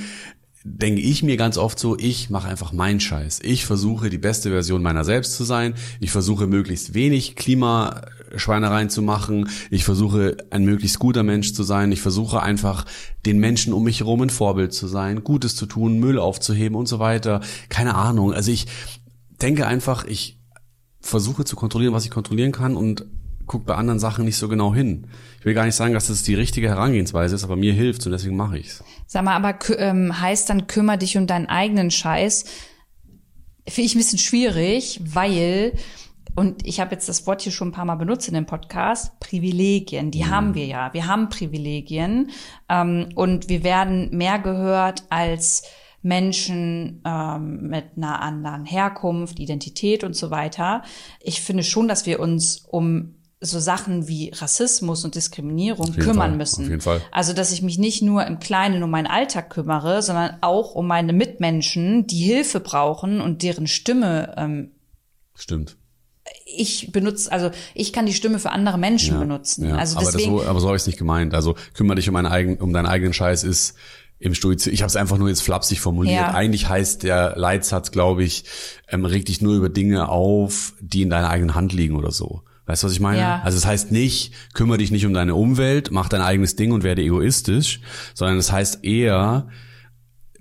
denke ich mir ganz oft so, ich mache einfach meinen Scheiß. Ich versuche die beste Version meiner selbst zu sein. Ich versuche möglichst wenig Klimaschweinereien zu machen. Ich versuche ein möglichst guter Mensch zu sein. Ich versuche einfach den Menschen um mich herum ein Vorbild zu sein, Gutes zu tun, Müll aufzuheben und so weiter. Keine Ahnung. Also ich denke einfach, ich versuche zu kontrollieren, was ich kontrollieren kann und gucke bei anderen Sachen nicht so genau hin. Ich will gar nicht sagen, dass das die richtige Herangehensweise ist, aber mir hilft und deswegen mache ich's. Sag mal, aber ähm, heißt dann, kümmere dich um deinen eigenen Scheiß. Finde ich ein bisschen schwierig, weil und ich habe jetzt das Wort hier schon ein paar Mal benutzt in dem Podcast, Privilegien, die mhm. haben wir ja. Wir haben Privilegien ähm, und wir werden mehr gehört als Menschen ähm, mit einer anderen Herkunft, Identität und so weiter. Ich finde schon, dass wir uns um so Sachen wie Rassismus und Diskriminierung kümmern Fall, müssen. Auf jeden Fall. Also, dass ich mich nicht nur im Kleinen um meinen Alltag kümmere, sondern auch um meine Mitmenschen, die Hilfe brauchen und deren Stimme. Ähm, Stimmt. Ich benutze, also ich kann die Stimme für andere Menschen Ja, benutzen. ja. Also aber, deswegen. das so, aber so habe ich es nicht gemeint. Also kümmere dich um, eigen, um deinen eigenen Scheiß ist im Stoizismus. Ich habe es einfach nur jetzt flapsig formuliert. Ja. Eigentlich heißt der Leitsatz, glaube ich, ähm, reg dich nur über Dinge auf, die in deiner eigenen Hand liegen oder so. Weißt du, was ich meine? Ja. Also es heißt nicht, kümmere dich nicht um deine Umwelt, mach dein eigenes Ding und werde egoistisch, sondern es heißt eher,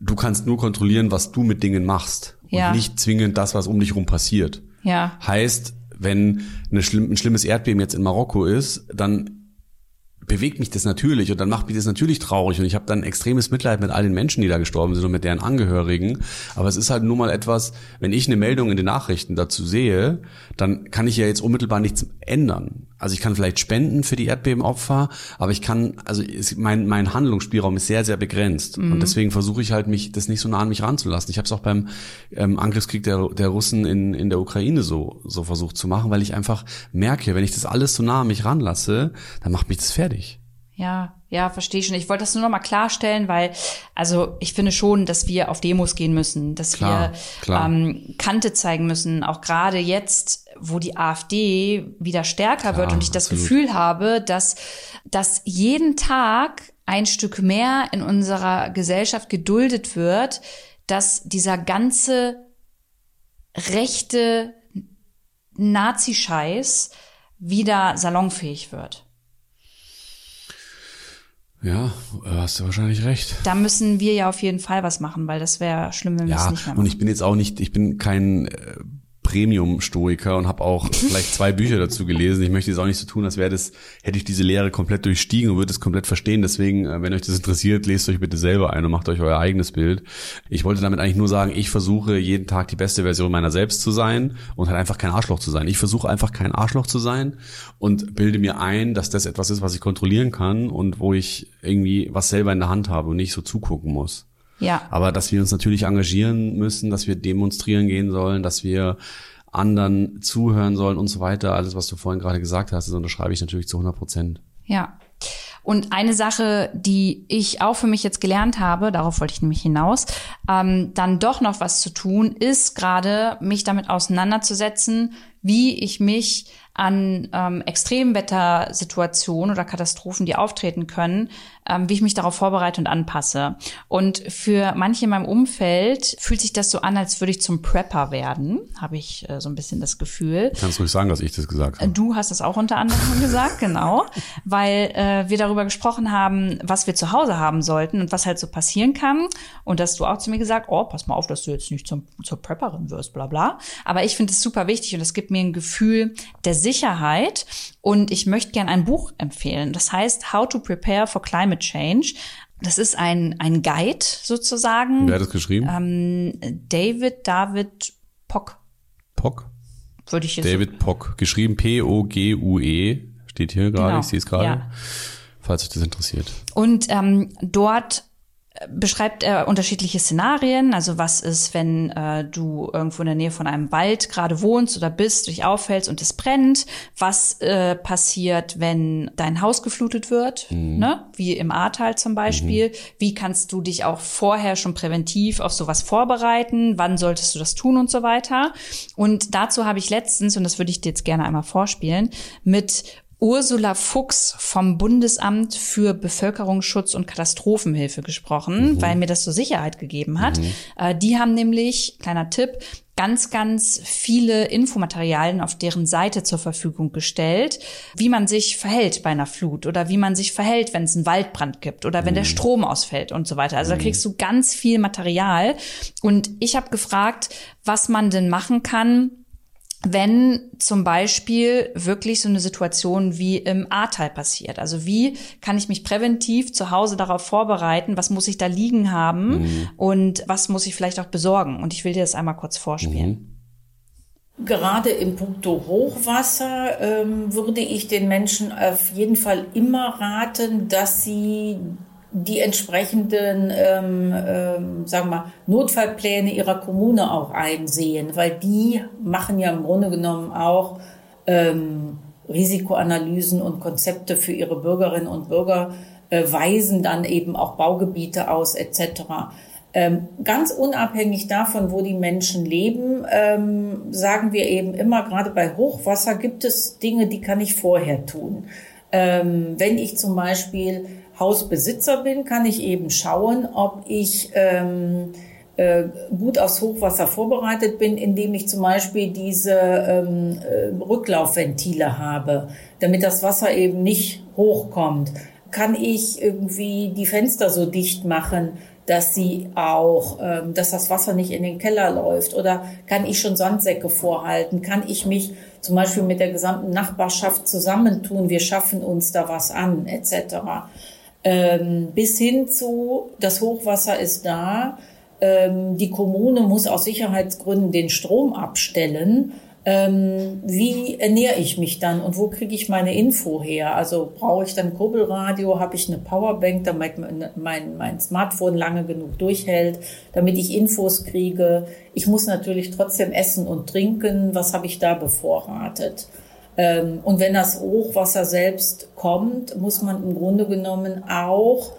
du kannst nur kontrollieren, was du mit Dingen machst Ja. und nicht zwingend das, was um dich rum passiert. ja. Heißt, wenn eine schlimm, ein schlimmes Erdbeben jetzt in Marokko ist, dann bewegt mich das natürlich und dann macht mich das natürlich traurig und ich habe dann extremes Mitleid mit all den Menschen, die da gestorben sind und mit deren Angehörigen. Aber es ist halt nur mal etwas, wenn ich eine Meldung in den Nachrichten dazu sehe, dann kann ich ja jetzt unmittelbar nichts ändern. Also ich kann vielleicht spenden für die Erdbebenopfer, aber ich kann, also es, mein, mein Handlungsspielraum ist sehr, sehr begrenzt. Und deswegen versuche ich halt mich, das nicht so nah an mich ranzulassen. Ich habe es auch beim ähm, Angriffskrieg der, der Russen in, in der Ukraine so, so versucht zu machen, weil ich einfach merke, wenn ich das alles so nah an mich ranlasse, dann macht mich das fertig. Ja, ja, verstehe schon. Ich wollte das nur noch mal klarstellen, weil, also ich finde schon, dass wir auf Demos gehen müssen, dass Klar, wir klar. Ähm, Kante zeigen müssen, auch gerade jetzt, wo die AfD wieder stärker Klar, wird und ich das absolut. Gefühl habe, dass, dass jeden Tag ein Stück mehr in unserer Gesellschaft geduldet wird, dass dieser ganze rechte Nazi-Scheiß wieder salonfähig wird. Ja, äh, hast du wahrscheinlich recht. Da müssen wir ja auf jeden Fall was machen, weil das wäre schlimm, wenn wir es nicht mehr und machen. ich bin jetzt auch nicht, ich bin kein äh, Premium-Stoiker und habe auch vielleicht zwei Bücher dazu gelesen. Ich möchte jetzt auch nicht so tun, als wäre das, hätte ich diese Lehre komplett durchstiegen und würde es komplett verstehen. Deswegen, äh, wenn euch das interessiert, lest euch bitte selber ein und macht euch euer eigenes Bild. Ich wollte damit eigentlich nur sagen, ich versuche jeden Tag die beste Version meiner selbst zu sein und halt einfach kein Arschloch zu sein. Ich versuche einfach kein Arschloch zu sein und bilde mir ein, dass das etwas ist, was ich kontrollieren kann und wo ich irgendwie was selber in der Hand habe und nicht so zugucken muss. Ja, Aber dass wir uns natürlich engagieren müssen, dass wir demonstrieren gehen sollen, dass wir anderen zuhören sollen und so weiter. Alles, was du vorhin gerade gesagt hast, das unterschreibe ich natürlich zu 100 Prozent. ja. Und eine Sache, die ich auch für mich jetzt gelernt habe, darauf wollte ich nämlich hinaus, ähm, dann doch noch was zu tun, ist gerade mich damit auseinanderzusetzen, wie ich mich an ähm, Extremwettersituationen oder Katastrophen, die auftreten können, ähm, wie ich mich darauf vorbereite und anpasse. Und für manche in meinem Umfeld fühlt sich das so an, als würde ich zum Prepper werden, habe ich äh, so ein bisschen das Gefühl. Kannst ruhig sagen, dass ich das gesagt habe. Du hast es auch unter anderem gesagt, genau, weil äh, wir darüber gesprochen haben, was wir zu Hause haben sollten und was halt so passieren kann. Und dass du auch zu mir gesagt, oh, pass mal auf, dass du jetzt nicht zum, zur Prepperin wirst, bla bla. Aber ich finde es super wichtig und es gibt mir ein Gefühl der Sicherheit. Und ich möchte gern ein Buch empfehlen. Das heißt How to Prepare for Climate Change. Das ist ein, ein Guide sozusagen. Wer hat das geschrieben? Ähm, David David Pock, Pock? würde ich jetzt David Pock. Geschrieben P-O-G-U-E. Steht hier gerade, Genau, ich sehe es gerade. ja. Falls euch das interessiert. Und ähm, dort beschreibt er unterschiedliche Szenarien. Also was ist, wenn äh, du irgendwo in der Nähe von einem Wald gerade wohnst oder bist, dich auffällst und es brennt? Was äh, passiert, wenn dein Haus geflutet wird? Ne? Wie im Ahrtal zum Beispiel. Wie kannst du dich auch vorher schon präventiv auf sowas vorbereiten? Wann solltest du das tun und so weiter? Und dazu habe ich letztens, und das würde ich dir jetzt gerne einmal vorspielen, mit Ursula Fuchs vom Bundesamt für Bevölkerungsschutz und Katastrophenhilfe gesprochen, weil mir das so Sicherheit gegeben hat. Äh, die haben nämlich, kleiner Tipp, ganz, ganz viele Infomaterialien auf deren Seite zur Verfügung gestellt, wie man sich verhält bei einer Flut oder wie man sich verhält, wenn es einen Waldbrand gibt oder wenn der Strom ausfällt und so weiter. Also da kriegst du ganz viel Material. Und ich habe gefragt, was man denn machen kann, wenn zum Beispiel wirklich so eine Situation wie im Ahrtal passiert. Also wie kann ich mich präventiv zu Hause darauf vorbereiten? Was muss ich da liegen haben? Mhm. Und was muss ich vielleicht auch besorgen? Und ich will dir das einmal kurz vorspielen. Mhm. Gerade im Punkto Hochwasser ähm, würde ich den Menschen auf jeden Fall immer raten, dass sie die entsprechenden, ähm, ähm, sagen wir mal, Notfallpläne ihrer Kommune auch einsehen, weil die machen ja im Grunde genommen auch ähm, Risikoanalysen und Konzepte für ihre Bürgerinnen und Bürger, äh, weisen dann eben auch Baugebiete aus etc. Ähm, ganz unabhängig davon, wo die Menschen leben, ähm, sagen wir eben immer, gerade bei Hochwasser gibt es Dinge, die kann ich vorher tun. Ähm, wenn ich zum Beispiel Hausbesitzer bin, kann ich eben schauen, ob ich ähm, äh, gut aufs Hochwasser vorbereitet bin, indem ich zum Beispiel diese ähm, äh, Rücklaufventile habe, damit das Wasser eben nicht hochkommt. Kann ich irgendwie die Fenster so dicht machen, dass sie auch, ähm, dass das Wasser nicht in den Keller läuft? Oder kann ich schon Sandsäcke vorhalten? Kann ich mich zum Beispiel mit der gesamten Nachbarschaft zusammentun? Wir schaffen uns da was an, etc ähm, bis hin zu, das Hochwasser ist da, ähm, die Kommune muss aus Sicherheitsgründen den Strom abstellen. Ähm, wie ernähre ich mich dann und wo kriege ich meine Info her? Also brauche ich dann Kurbelradio, habe ich eine Powerbank, damit mein, mein Smartphone lange genug durchhält, damit ich Infos kriege. Ich muss natürlich trotzdem essen und trinken. Was habe ich da bevorratet? Ähm, und wenn das Hochwasser selbst kommt, muss man im Grunde genommen auch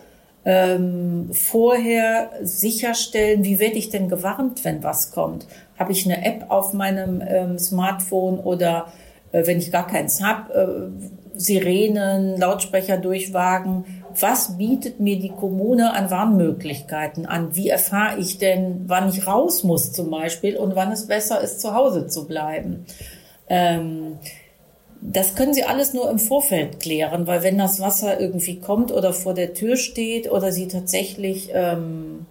ähm, vorher sicherstellen, wie werde ich denn gewarnt, wenn was kommt? Habe ich eine App auf meinem ähm, Smartphone oder äh, wenn ich gar keins habe, äh, Sirenen, Lautsprecher durchwagen. Was bietet mir die Kommune an Warnmöglichkeiten an? Wie erfahre ich denn, wann ich raus muss zum Beispiel und wann es besser ist, zu Hause zu bleiben? Ähm, das können Sie alles nur im Vorfeld klären, weil wenn das Wasser irgendwie kommt oder vor der Tür steht oder Sie tatsächlich ähm,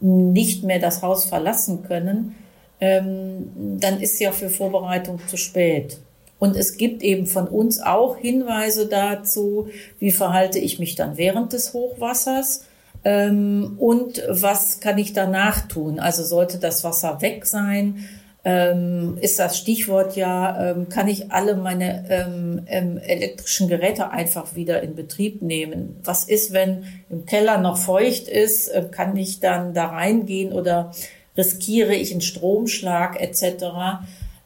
nicht mehr das Haus verlassen können, ähm, dann ist ja für Vorbereitung zu spät. Und es gibt eben von uns auch Hinweise dazu, wie verhalte ich mich dann während des Hochwassers ähm, und was kann ich danach tun. Also sollte das Wasser weg sein, ähm, ist das Stichwort ja, ähm, kann ich alle meine ähm, ähm, elektrischen Geräte einfach wieder in Betrieb nehmen? Was ist, wenn im Keller noch feucht ist? Äh, kann ich dann da reingehen oder riskiere ich einen Stromschlag etc.?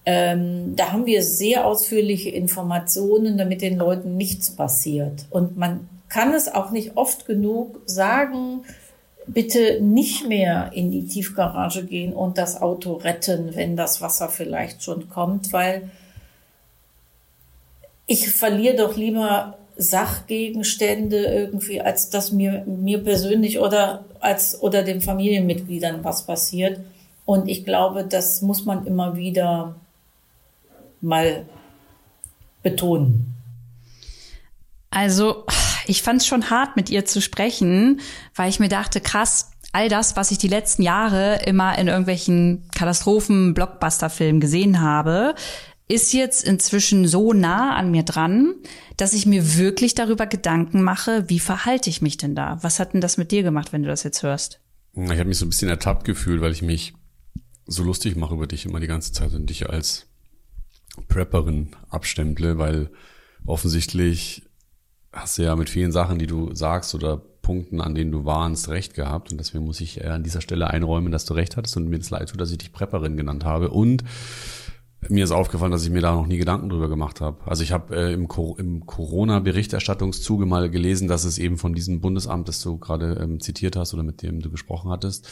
Ähm, da haben wir sehr ausführliche Informationen, damit den Leuten nichts passiert. Und man kann es auch nicht oft genug sagen, bitte nicht mehr in die Tiefgarage gehen und das Auto retten, wenn das Wasser vielleicht schon kommt, weil ich verliere doch lieber Sachgegenstände irgendwie, als dass mir, mir persönlich oder als, oder den Familienmitgliedern was passiert. Und ich glaube, das muss man immer wieder mal betonen. Also, ich fand es schon hart, mit ihr zu sprechen, weil ich mir dachte, krass, all das, was ich die letzten Jahre immer in irgendwelchen Katastrophen-Blockbuster-Filmen gesehen habe, ist jetzt inzwischen so nah an mir dran, dass ich mir wirklich darüber Gedanken mache, wie verhalte ich mich denn da? Was hat denn das mit dir gemacht, wenn du das jetzt hörst? Ich habe mich so ein bisschen ertappt gefühlt, weil ich mich so lustig mache über dich immer die ganze Zeit und dich als Prepperin abstemple, weil offensichtlich hast du ja mit vielen Sachen, die du sagst oder Punkten, an denen du warnst, recht gehabt. Und deswegen muss ich an dieser Stelle einräumen, dass du recht hattest und mir das leid tut, dass ich dich Prepperin genannt habe. Und mir ist aufgefallen, dass ich mir da noch nie Gedanken drüber gemacht habe. Also ich habe äh, im, Co im Corona-Berichterstattungszuge mal gelesen, dass es eben von diesem Bundesamt, das du gerade ähm, zitiert hast oder mit dem du gesprochen hattest,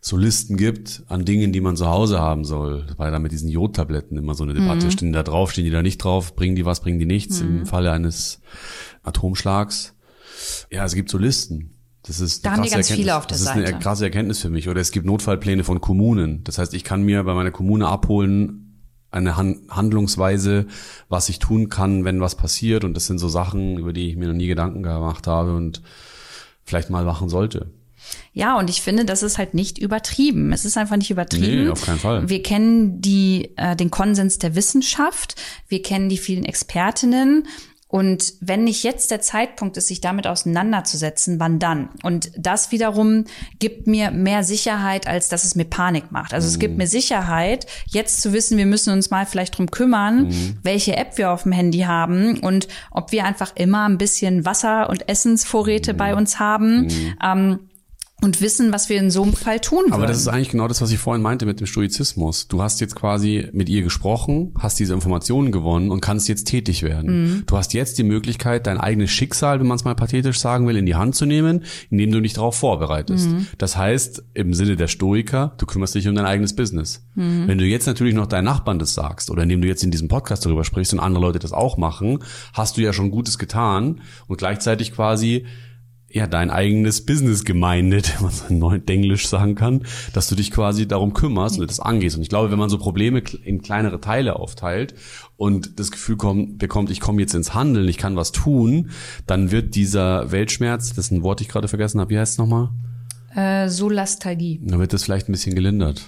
so Listen gibt an Dingen, die man zu Hause haben soll. Das war ja da mit diesen Jodtabletten immer so eine Debatte. Mhm. Stehen die da drauf, stehen die da nicht drauf, bringen die was, bringen die nichts mhm. im Falle eines Atomschlags. Ja, es gibt so Listen. Das ist da haben die ganz viele auf der Seite. Das ist eine krasse Erkenntnis für mich. Oder es gibt Notfallpläne von Kommunen. Das heißt, ich kann mir bei meiner Kommune abholen, eine Handlungsweise, was ich tun kann, wenn was passiert. Und das sind so Sachen, über die ich mir noch nie Gedanken gemacht habe und vielleicht mal machen sollte. Ja, und ich finde, das ist halt nicht übertrieben. Es ist einfach nicht übertrieben. Nee, auf keinen Fall. Wir kennen die, äh, den Konsens der Wissenschaft, wir kennen die vielen Expertinnen und wenn nicht jetzt der Zeitpunkt ist, sich damit auseinanderzusetzen, wann dann? Und das wiederum gibt mir mehr Sicherheit, als dass es mir Panik macht. Also es gibt Mhm. mir Sicherheit, jetzt zu wissen, wir müssen uns mal vielleicht drum kümmern, Mhm. welche App wir auf dem Handy haben und ob wir einfach immer ein bisschen Wasser und Essensvorräte Mhm. bei uns haben. Ähm, und wissen, was wir in so einem Fall tun würden. Aber das ist eigentlich genau das, was ich vorhin meinte mit dem Stoizismus. Du hast jetzt quasi mit ihr gesprochen, hast diese Informationen gewonnen und kannst jetzt tätig werden. Du hast jetzt die Möglichkeit, dein eigenes Schicksal, wenn man es mal pathetisch sagen will, in die Hand zu nehmen, indem du dich darauf vorbereitest. Das heißt, im Sinne der Stoiker, du kümmerst dich um dein eigenes Business. Wenn du jetzt natürlich noch deinen Nachbarn das sagst oder indem du jetzt in diesem Podcast darüber sprichst und andere Leute das auch machen, hast du ja schon Gutes getan und gleichzeitig quasi ja, dein eigenes Business gemeindet, wenn man so in Neudenglisch sagen kann, dass du dich quasi darum kümmerst und das angehst. Und ich glaube, wenn man so Probleme in kleinere Teile aufteilt und das Gefühl kommt, bekommt, ich komme jetzt ins Handeln, ich kann was tun, dann wird dieser Weltschmerz, das ist ein Wort, ich gerade vergessen habe, wie heißt es nochmal? äh, Solastalgie. Dann wird das vielleicht ein bisschen gelindert.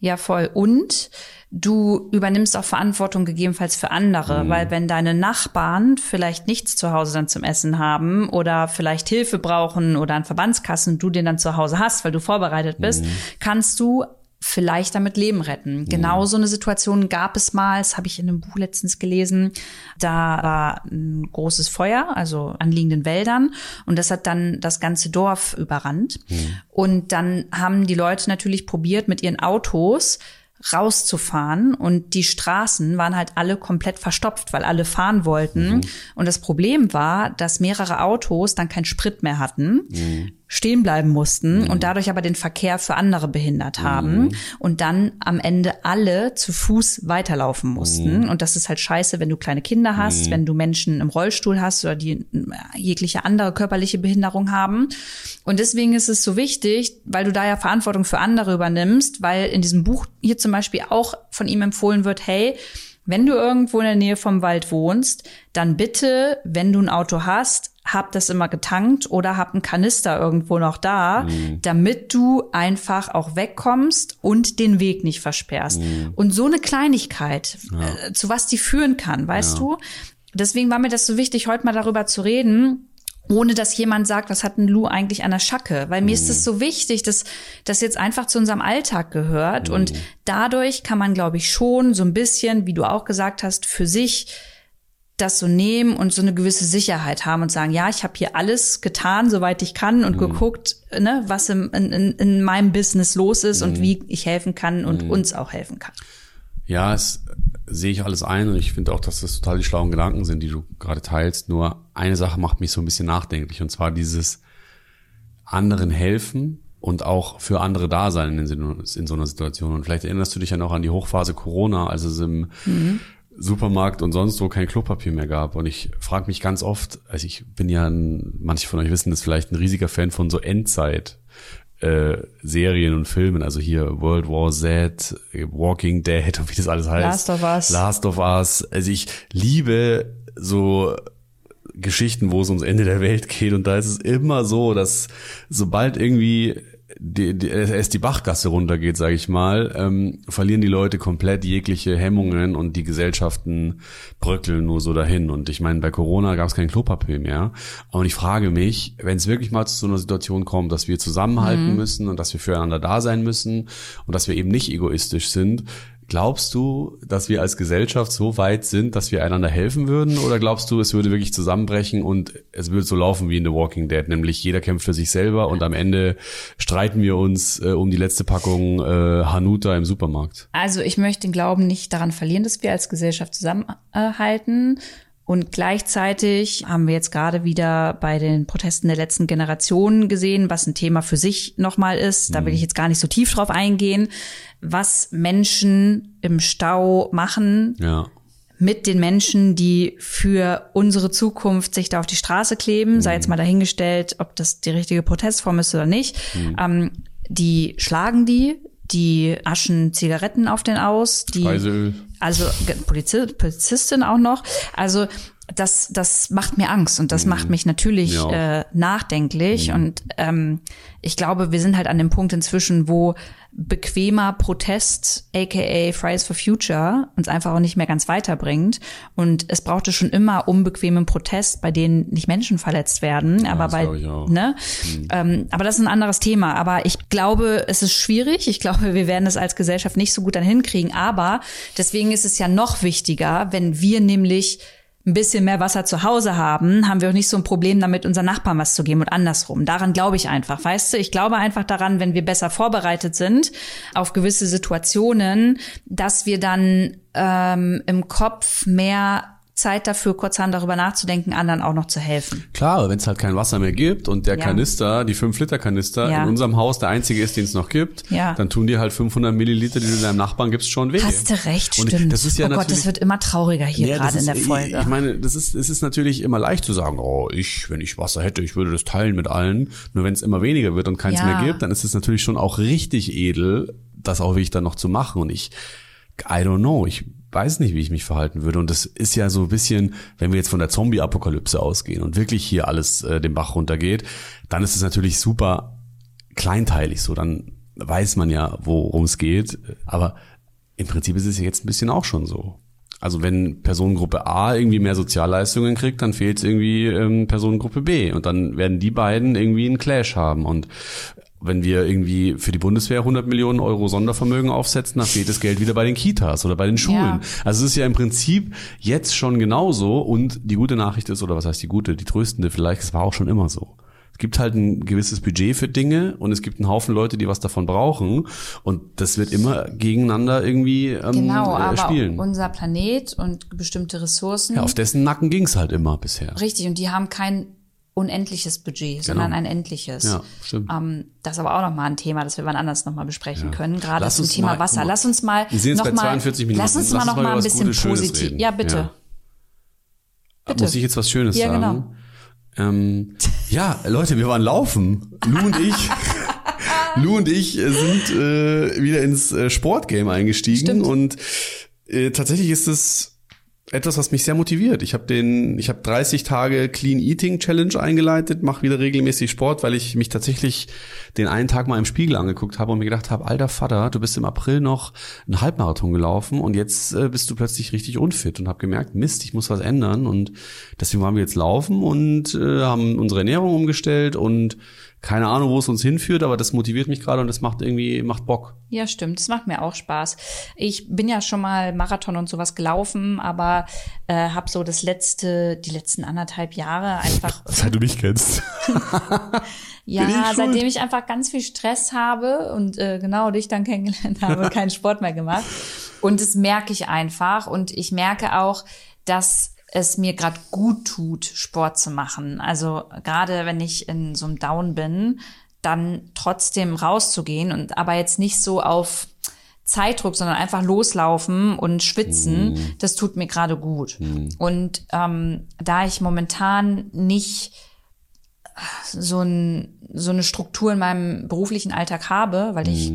Ja, voll. Und du übernimmst auch Verantwortung gegebenenfalls für andere, weil wenn deine Nachbarn vielleicht nichts zu Hause dann zum Essen haben oder vielleicht Hilfe brauchen oder an Verbandskassen du den dann zu Hause hast, weil du vorbereitet bist, kannst du vielleicht damit Leben retten. Genau so eine Situation gab es mal, das habe ich in einem Buch letztens gelesen. Da war ein großes Feuer, also an liegenden Wäldern und das hat dann das ganze Dorf überrannt. Und dann haben die Leute natürlich probiert, mit ihren Autos rauszufahren und die Straßen waren halt alle komplett verstopft, weil alle fahren wollten. Und das Problem war, dass mehrere Autos dann keinen Sprit mehr hatten, stehen bleiben mussten und dadurch aber den Verkehr für andere behindert haben und dann am Ende alle zu Fuß weiterlaufen mussten. Und das ist halt scheiße, wenn du kleine Kinder hast, wenn du Menschen im Rollstuhl hast oder die äh, jegliche andere körperliche Behinderung haben. Und deswegen ist es so wichtig, weil du da ja Verantwortung für andere übernimmst, weil in diesem Buch hier zum Beispiel auch von ihm empfohlen wird, hey, wenn du irgendwo in der Nähe vom Wald wohnst, dann bitte, wenn du ein Auto hast, hab das immer getankt oder hab einen Kanister irgendwo noch da, damit du einfach auch wegkommst und den Weg nicht versperrst. Und so eine Kleinigkeit, äh, zu was die führen kann, weißt du? Deswegen war mir das so wichtig, heute mal darüber zu reden, ohne dass jemand sagt, was hat ein Lou eigentlich an der Schacke? Weil mir ist es so wichtig, dass das jetzt einfach zu unserem Alltag gehört. Und dadurch kann man, glaube ich, schon so ein bisschen, wie du auch gesagt hast, für sich das so nehmen und so eine gewisse Sicherheit haben und sagen, ja, ich habe hier alles getan, soweit ich kann und geguckt, ne, was im, in, in, in meinem Business los ist und wie ich helfen kann und uns auch helfen kann. Ja, es sehe ich alles ein und ich finde auch, dass das total die schlauen Gedanken sind, die du gerade teilst. Nur eine Sache macht mich so ein bisschen nachdenklich und zwar dieses anderen helfen und auch für andere da sein in, in so einer Situation. Und vielleicht erinnerst du dich ja noch an die Hochphase Corona, als es im Supermarkt und sonst wo kein Klopapier mehr gab. Und ich frage mich ganz oft, also ich bin ja, ein, manche von euch wissen das vielleicht, ein riesiger Fan von so Endzeit. Äh, Serien und Filmen, also hier World War Z, Walking Dead und wie das alles heißt. Last of Us. Last of Us. Also ich liebe so Geschichten, wo es ums Ende der Welt geht und da ist es immer so, dass sobald irgendwie die, die, es die Bachgasse runtergeht, sage ich mal, ähm, verlieren die Leute komplett jegliche Hemmungen und die Gesellschaften bröckeln nur so dahin. Und ich meine, bei Corona gab es kein Klopapier mehr. Und ich frage mich, wenn es wirklich mal zu so einer Situation kommt, dass wir zusammenhalten müssen und dass wir füreinander da sein müssen und dass wir eben nicht egoistisch sind, Glaubst du, dass wir als Gesellschaft so weit sind, dass wir einander helfen würden? Oder glaubst du, es würde wirklich zusammenbrechen und es würde so laufen wie in The Walking Dead, nämlich jeder kämpft für sich selber und am Ende streiten wir uns äh, um die letzte Packung äh, Hanuta im Supermarkt? Also ich möchte den Glauben nicht daran verlieren, dass wir als Gesellschaft zusammenhalten. Und gleichzeitig haben wir jetzt gerade wieder bei den Protesten der letzten Generation gesehen, was ein Thema für sich nochmal ist. Da will ich jetzt gar nicht so tief drauf eingehen, was Menschen im Stau machen Ja. mit den Menschen, die für unsere Zukunft sich da auf die Straße kleben, sei jetzt mal dahingestellt, ob das die richtige Protestform ist oder nicht. Ähm, die schlagen die, die aschen Zigaretten auf den aus, die Speiseöl. Also Polizistin auch noch. Also das, das macht mir Angst und das macht mich natürlich Mhm. Ja. äh, nachdenklich. Und ähm, ich glaube, wir sind halt an dem Punkt inzwischen, wo bequemer Protest, aka Fridays for Future, uns einfach auch nicht mehr ganz weiterbringt. Und es brauchte schon immer unbequemen Protest, bei denen nicht Menschen verletzt werden. aber das bei, ne? Ähm, aber das ist ein anderes Thema. Aber ich glaube, es ist schwierig. Ich glaube, wir werden es als Gesellschaft nicht so gut dann hinkriegen. Aber deswegen ist es ja noch wichtiger, wenn wir nämlich ein bisschen mehr Wasser zu Hause haben, haben wir auch nicht so ein Problem damit, unseren Nachbarn was zu geben und andersrum. Daran glaube ich einfach, weißt du? Ich glaube einfach daran, wenn wir besser vorbereitet sind auf gewisse Situationen, dass wir dann ähm, im Kopf mehr Zeit dafür, kurzerhand darüber nachzudenken, anderen auch noch zu helfen. Klar, wenn es halt kein Wasser mehr gibt und der Ja. Kanister, die 5-Liter-Kanister Ja. in unserem Haus der einzige ist, den es noch gibt, Ja. dann tun dir halt 500 Milliliter, die du deinem Nachbarn gibst, schon weh. Hast du recht, Und stimmt. Das ist ja oh Gott, das wird immer trauriger hier das gerade in der Folge. Ich, meine, das ist, es ist natürlich immer leicht zu sagen, oh, ich, wenn ich Wasser hätte, ich würde das teilen mit allen. Nur wenn es immer weniger wird und keins mehr gibt, dann ist es natürlich schon auch richtig edel, das auch wirklich dann noch zu machen. Und ich, I don't know, ich weiß nicht, wie ich mich verhalten würde. Und das ist ja so ein bisschen, wenn wir jetzt von der Zombie-Apokalypse ausgehen und wirklich hier alles äh, den Bach runtergeht, dann ist es natürlich super kleinteilig so. Dann weiß man ja, worum es geht. Aber im Prinzip ist es ja jetzt ein bisschen auch schon so. Also wenn Personengruppe A irgendwie mehr Sozialleistungen kriegt, dann fehlt es irgendwie ähm, Personengruppe B. Und dann werden die beiden irgendwie einen Clash haben. Und wenn wir irgendwie für die Bundeswehr 100 Millionen Euro Sondervermögen aufsetzen, dann fehlt das Geld wieder bei den Kitas oder bei den Schulen. Ja. Also es ist ja im Prinzip jetzt schon genauso. Und die gute Nachricht ist, oder was heißt die gute, die tröstende vielleicht, es war auch schon immer so. Es gibt halt ein gewisses Budget für Dinge und es gibt einen Haufen Leute, die was davon brauchen. Und das wird immer gegeneinander irgendwie ähm, genau, äh, aber spielen. unser Planet und bestimmte Ressourcen. Ja, auf dessen Nacken ging's halt immer bisher. Richtig, und die haben kein unendliches Budget, sondern ein endliches. Genau. Ja, stimmt. Ähm, das ist aber auch nochmal ein Thema, das wir wann anders nochmal besprechen können, gerade zum Thema mal- Wasser. Lass uns mal Wir sind jetzt noch bei mal, 42 Minuten. Lass uns mal Lass noch uns mal mal über ein bisschen Gutes, positiv. reden. Ja, bitte. Ja. Bitte. Muss ich jetzt was Schönes Ja, sagen? genau. Ähm, ja, Leute, wir waren laufen. Lou und ich. Lou und ich sind äh, wieder ins äh, Sportgame eingestiegen Stimmt. und äh, tatsächlich ist es etwas, was mich sehr motiviert. Ich habe den, ich habe 30 Tage Clean Eating Challenge eingeleitet, mache wieder regelmäßig Sport, weil ich mich tatsächlich den einen Tag mal im Spiegel angeguckt habe und mir gedacht habe, alter Vater, du bist im April noch einen Halbmarathon gelaufen und jetzt äh, bist du plötzlich richtig unfit und habe gemerkt, Mist, ich muss was ändern und deswegen waren wir jetzt laufen und äh, haben unsere Ernährung umgestellt und keine Ahnung, wo es uns hinführt, aber das motiviert mich gerade und das macht irgendwie macht Bock. Ja, stimmt. Das macht mir auch Spaß. Ich bin ja schon mal Marathon und sowas gelaufen, aber äh, habe so das letzte, die letzten anderthalb Jahre einfach Seit du mich kennst. Ja, Bin ich schuld? seitdem ich einfach ganz viel Stress habe und äh, genau dich dann kennengelernt habe, keinen Sport mehr gemacht. Und das merke ich einfach. Und ich merke auch, dass es mir gerade gut tut, Sport zu machen. Also gerade wenn ich in so einem Down bin, dann trotzdem rauszugehen und aber jetzt nicht so auf Zeitdruck, sondern einfach loslaufen und schwitzen, das tut mir gerade gut. Und ähm, da ich momentan nicht so, ein, so eine Struktur in meinem beruflichen Alltag habe, weil ich,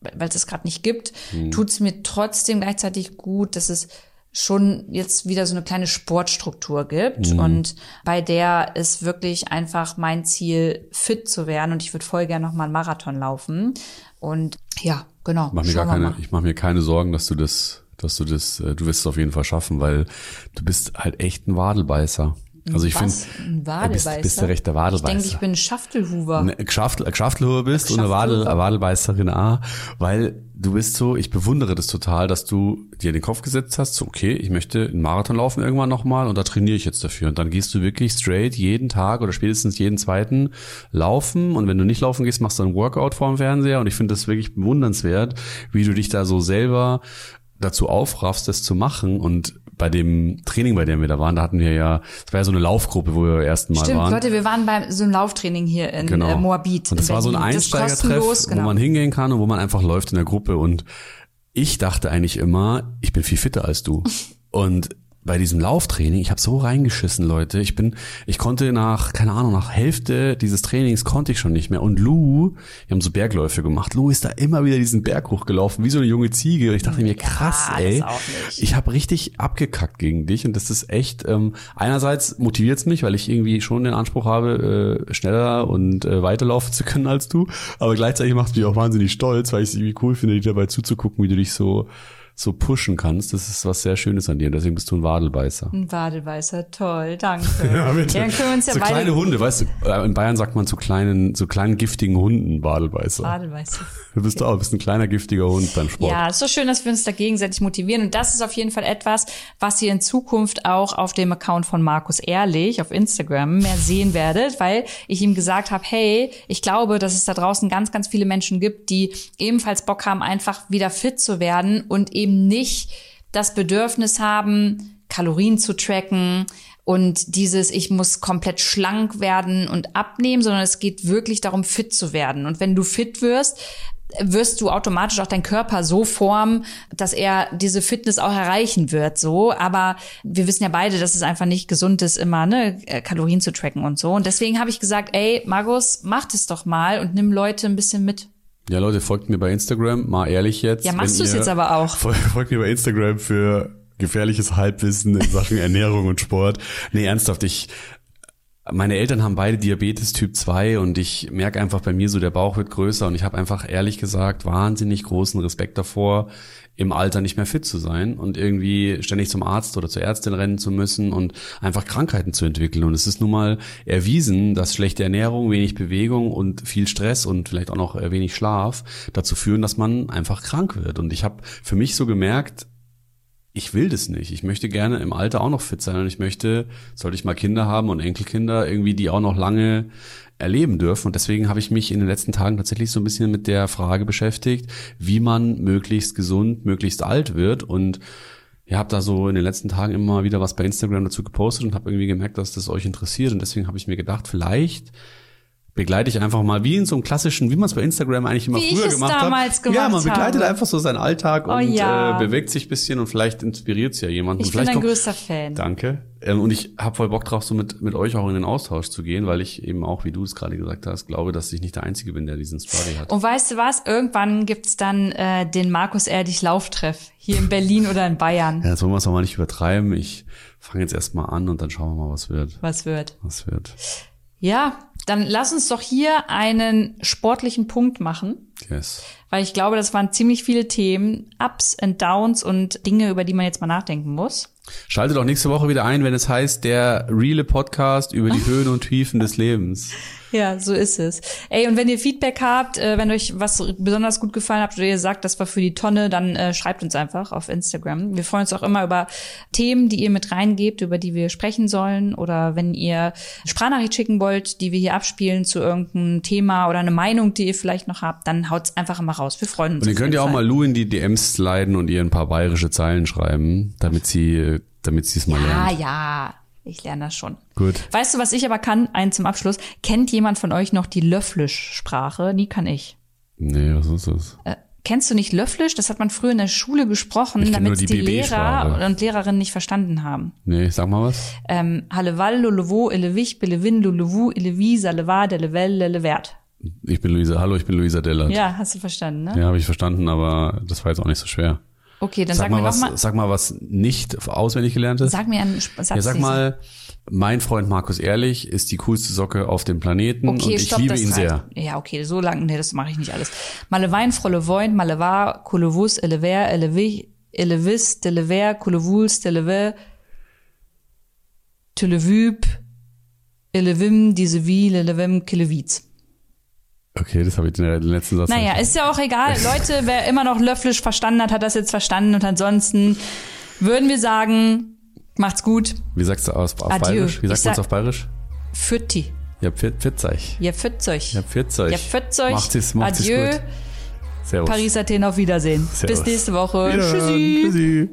weil es es gerade nicht gibt, tut es mir trotzdem gleichzeitig gut, dass es schon jetzt wieder so eine kleine Sportstruktur gibt und bei der ist wirklich einfach mein Ziel, fit zu werden und ich würde voll gerne nochmal einen Marathon laufen und ja, genau. Ich mach mir gar keine, ich mache mir keine Sorgen, dass du das, dass du das, äh, du wirst es auf jeden Fall schaffen, weil du bist halt echt ein Wadelbeißer. Also ich finde? Ein bist, bist der rechte Ich Wadelbeißer. denke, ich bin ein Schaftelhuber. eine Geschaftel, eine Geschaftelhuber bist und eine Wadel, eine Wadelbeißerin A, weil du bist so, ich bewundere das total, dass du dir in den Kopf gesetzt hast, so, okay, ich möchte einen Marathon laufen irgendwann nochmal und da trainiere ich jetzt dafür. Und dann gehst du wirklich straight jeden Tag oder spätestens jeden zweiten laufen und wenn du nicht laufen gehst, machst du ein Workout vorm Fernseher und ich finde das wirklich bewundernswert, wie du dich da so selber dazu aufraffst, das zu machen und bei dem Training, bei dem wir da waren, da hatten wir ja, es war ja so eine Laufgruppe, wo wir ersten Mal Stimmt, waren. Leute, wir waren bei so einem Lauftraining hier in Genau. äh, Moabit. Und das war so ein. Das Einsteigertreff, genau. wo man hingehen kann und wo man einfach läuft in der Gruppe. Und ich dachte eigentlich immer, ich bin viel fitter als du. Und bei diesem Lauftraining, ich habe so reingeschissen, Leute. Ich bin, ich konnte nach, keine Ahnung, nach Hälfte dieses Trainings konnte ich schon nicht mehr. Und Lou, wir haben so Bergläufe gemacht. Lou ist da immer wieder diesen Berg hochgelaufen, wie so eine junge Ziege. Und ich dachte mir, krass, Ja, ey. Ich habe richtig abgekackt gegen dich. Und das ist echt, ähm, einerseits motiviert es mich, weil ich irgendwie schon den Anspruch habe, äh, schneller und äh, weiterlaufen zu können als du. Aber gleichzeitig macht es mich auch wahnsinnig stolz, weil ich es irgendwie cool finde, dir dabei zuzugucken, wie du dich so so pushen kannst. Das ist was sehr Schönes an dir. Und deswegen bist du ein Wadelbeißer. Ein Wadelweißer, toll, danke. Ja, bitte. können wir uns ja so beide kleine Hunde, weißt du, äh, in Bayern sagt man zu kleinen, so kleinen giftigen Hunden Wadelbeißer. Wadelweißer. Du bist auch, bist ein kleiner giftiger Hund beim Sport. Ja, es ist so schön, dass wir uns da gegenseitig motivieren. Und das ist auf jeden Fall etwas, was ihr in Zukunft auch auf dem Account von Markus Ehrlich auf Instagram mehr sehen werdet, weil ich ihm gesagt habe, hey, ich glaube, dass es da draußen ganz, ganz viele Menschen gibt, die ebenfalls Bock haben, einfach wieder fit zu werden und eben nicht das Bedürfnis haben, Kalorien zu tracken, und dieses, ich muss komplett schlank werden und abnehmen, sondern es geht wirklich darum, fit zu werden. Und wenn du fit wirst, wirst du automatisch auch deinen Körper so formen, dass er diese Fitness auch erreichen wird, so. Aber wir wissen ja beide, dass es einfach nicht gesund ist, immer, ne, äh, Kalorien zu tracken und so. Und deswegen habe ich gesagt, ey, Markus, mach das doch mal und nimm Leute ein bisschen mit. Ja, Leute, folgt mir bei Instagram, mal ehrlich jetzt. Ja, machst du es jetzt aber auch. Fol- Folgt mir bei Instagram für gefährliches Halbwissen in Sachen Ernährung und Sport. Nee, ernsthaft, ich, meine Eltern haben beide Diabetes Typ 2 und ich merke einfach bei mir so, der Bauch wird größer und ich habe einfach ehrlich gesagt wahnsinnig großen Respekt davor, im Alter nicht mehr fit zu sein und irgendwie ständig zum Arzt oder zur Ärztin rennen zu müssen und einfach Krankheiten zu entwickeln. Und es ist nun mal erwiesen, dass schlechte Ernährung, wenig Bewegung und viel Stress und vielleicht auch noch äh, wenig Schlaf dazu führen, dass man einfach krank wird. Und ich habe für mich so gemerkt, ich will das nicht. Ich möchte gerne im Alter auch noch fit sein und ich möchte, sollte ich mal Kinder haben und Enkelkinder, irgendwie die auch noch lange erleben dürfen. Und deswegen habe ich mich in den letzten Tagen tatsächlich so ein bisschen mit der Frage beschäftigt, wie man möglichst gesund, möglichst alt wird. Und ihr habt da so in den letzten Tagen immer wieder was bei Instagram dazu gepostet und habe irgendwie gemerkt, dass das euch interessiert. Und deswegen habe ich mir gedacht, vielleicht begleite ich einfach mal wie in so einem klassischen, wie man es bei Instagram eigentlich immer Wie früher es gemacht damals hat. gemacht ja, man begleitet habe. einfach so seinen Alltag Oh und ja. äh, bewegt sich ein bisschen und vielleicht inspiriert es ja jemanden. Ich Und bin vielleicht dein kommt- größter Fan. Danke. Ähm, und ich habe voll Bock drauf, so mit, mit euch auch in den Austausch zu gehen, weil ich eben auch, wie du es gerade gesagt hast, glaube, dass ich nicht der Einzige bin, der diesen Struggle hat. Und weißt du was? Irgendwann gibt's dann äh, den Markus Erdig Lauftreff hier in Berlin oder in Bayern. Ja, jetzt wollen wir es auch mal nicht übertreiben. Ich fange jetzt erstmal an und dann schauen wir mal, was wird. Was wird? Was wird. Ja, dann lass uns doch hier einen sportlichen Punkt machen, Yes. weil ich glaube, das waren ziemlich viele Themen, Ups und Downs und Dinge, über die man jetzt mal nachdenken muss. Schaltet auch nächste Woche wieder ein, wenn es heißt, der reale Podcast über die Höhen und Tiefen des Lebens. Ja, so ist es. Ey, und wenn ihr Feedback habt, äh, wenn euch was besonders gut gefallen hat oder ihr sagt, das war für die Tonne, dann äh, schreibt uns einfach auf Instagram. Wir freuen uns auch immer über Themen, die ihr mit reingebt, über die wir sprechen sollen. Oder wenn ihr Sprachnachricht schicken wollt, die wir hier abspielen zu irgendeinem Thema oder eine Meinung, die ihr vielleicht noch habt, dann haut's einfach immer raus. Wir freuen uns. Und ihr könnt ja auch mal Lou in die DMs sliden und ihr ein paar bayerische Zeilen schreiben, damit sie, damit sie es mal Ja, lernt. ja, ich lerne das schon. Gut. Weißt du, was ich aber kann? Einen zum Abschluss. Kennt jemand von euch noch die Löfflisch-Sprache? Nie kann ich. Nee, was ist das? Äh, kennst du nicht Löfflisch? Das hat man früher in der Schule gesprochen, damit die die Lehrer und Lehrerinnen nicht verstanden haben. Nee, sag mal was. Ähm, Halleval, Lolovo, Elevich, Belevin, Lolovu, Elevi, Saleva, Delevel, Lelevert. Ich bin Luisa. Hallo, ich bin Luisa Dellert. Ja, hast du verstanden, ne? Ja, habe ich verstanden, aber das war jetzt auch nicht so schwer. Okay, dann Sag, sag, mal mir was, mal, sag mal was nicht auswendig gelerntes. sag mir einen Satz. ja, sag mal, mein Freund Markus Ehrlich ist die coolste Socke auf dem Planeten Okay, und ich stopp, liebe ihn sehr. Ja, okay, so lang, nee, das mache ich nicht alles. Malewein, Frolle Voin, Malevar, Kulevus, Elever, Elevich, Elevis, Delever, Kulevuls, Delever, Televüb, Elevim, Disevi, Lelevim, Kilevitz. Okay, das habe ich in der letzten Satz. Naja, ist ja auch egal. Leute, wer immer noch Löfflisch verstanden hat, hat das jetzt verstanden. Und ansonsten würden wir sagen, macht's gut. Wie sagst du aus, auf Adieu. Bayerisch? Wie sagt man es auf Bayerisch? Fürti. Ja, pfiat pfiat euch. Ihr pfützt euch. Ja, pfiat euch. Ihr pfützt euch. Macht es, macht es Adieu. gut. Servus. Paris, Athen, auf Wiedersehen. Servus. Bis nächste Woche. Tschüssi. Tschüssi.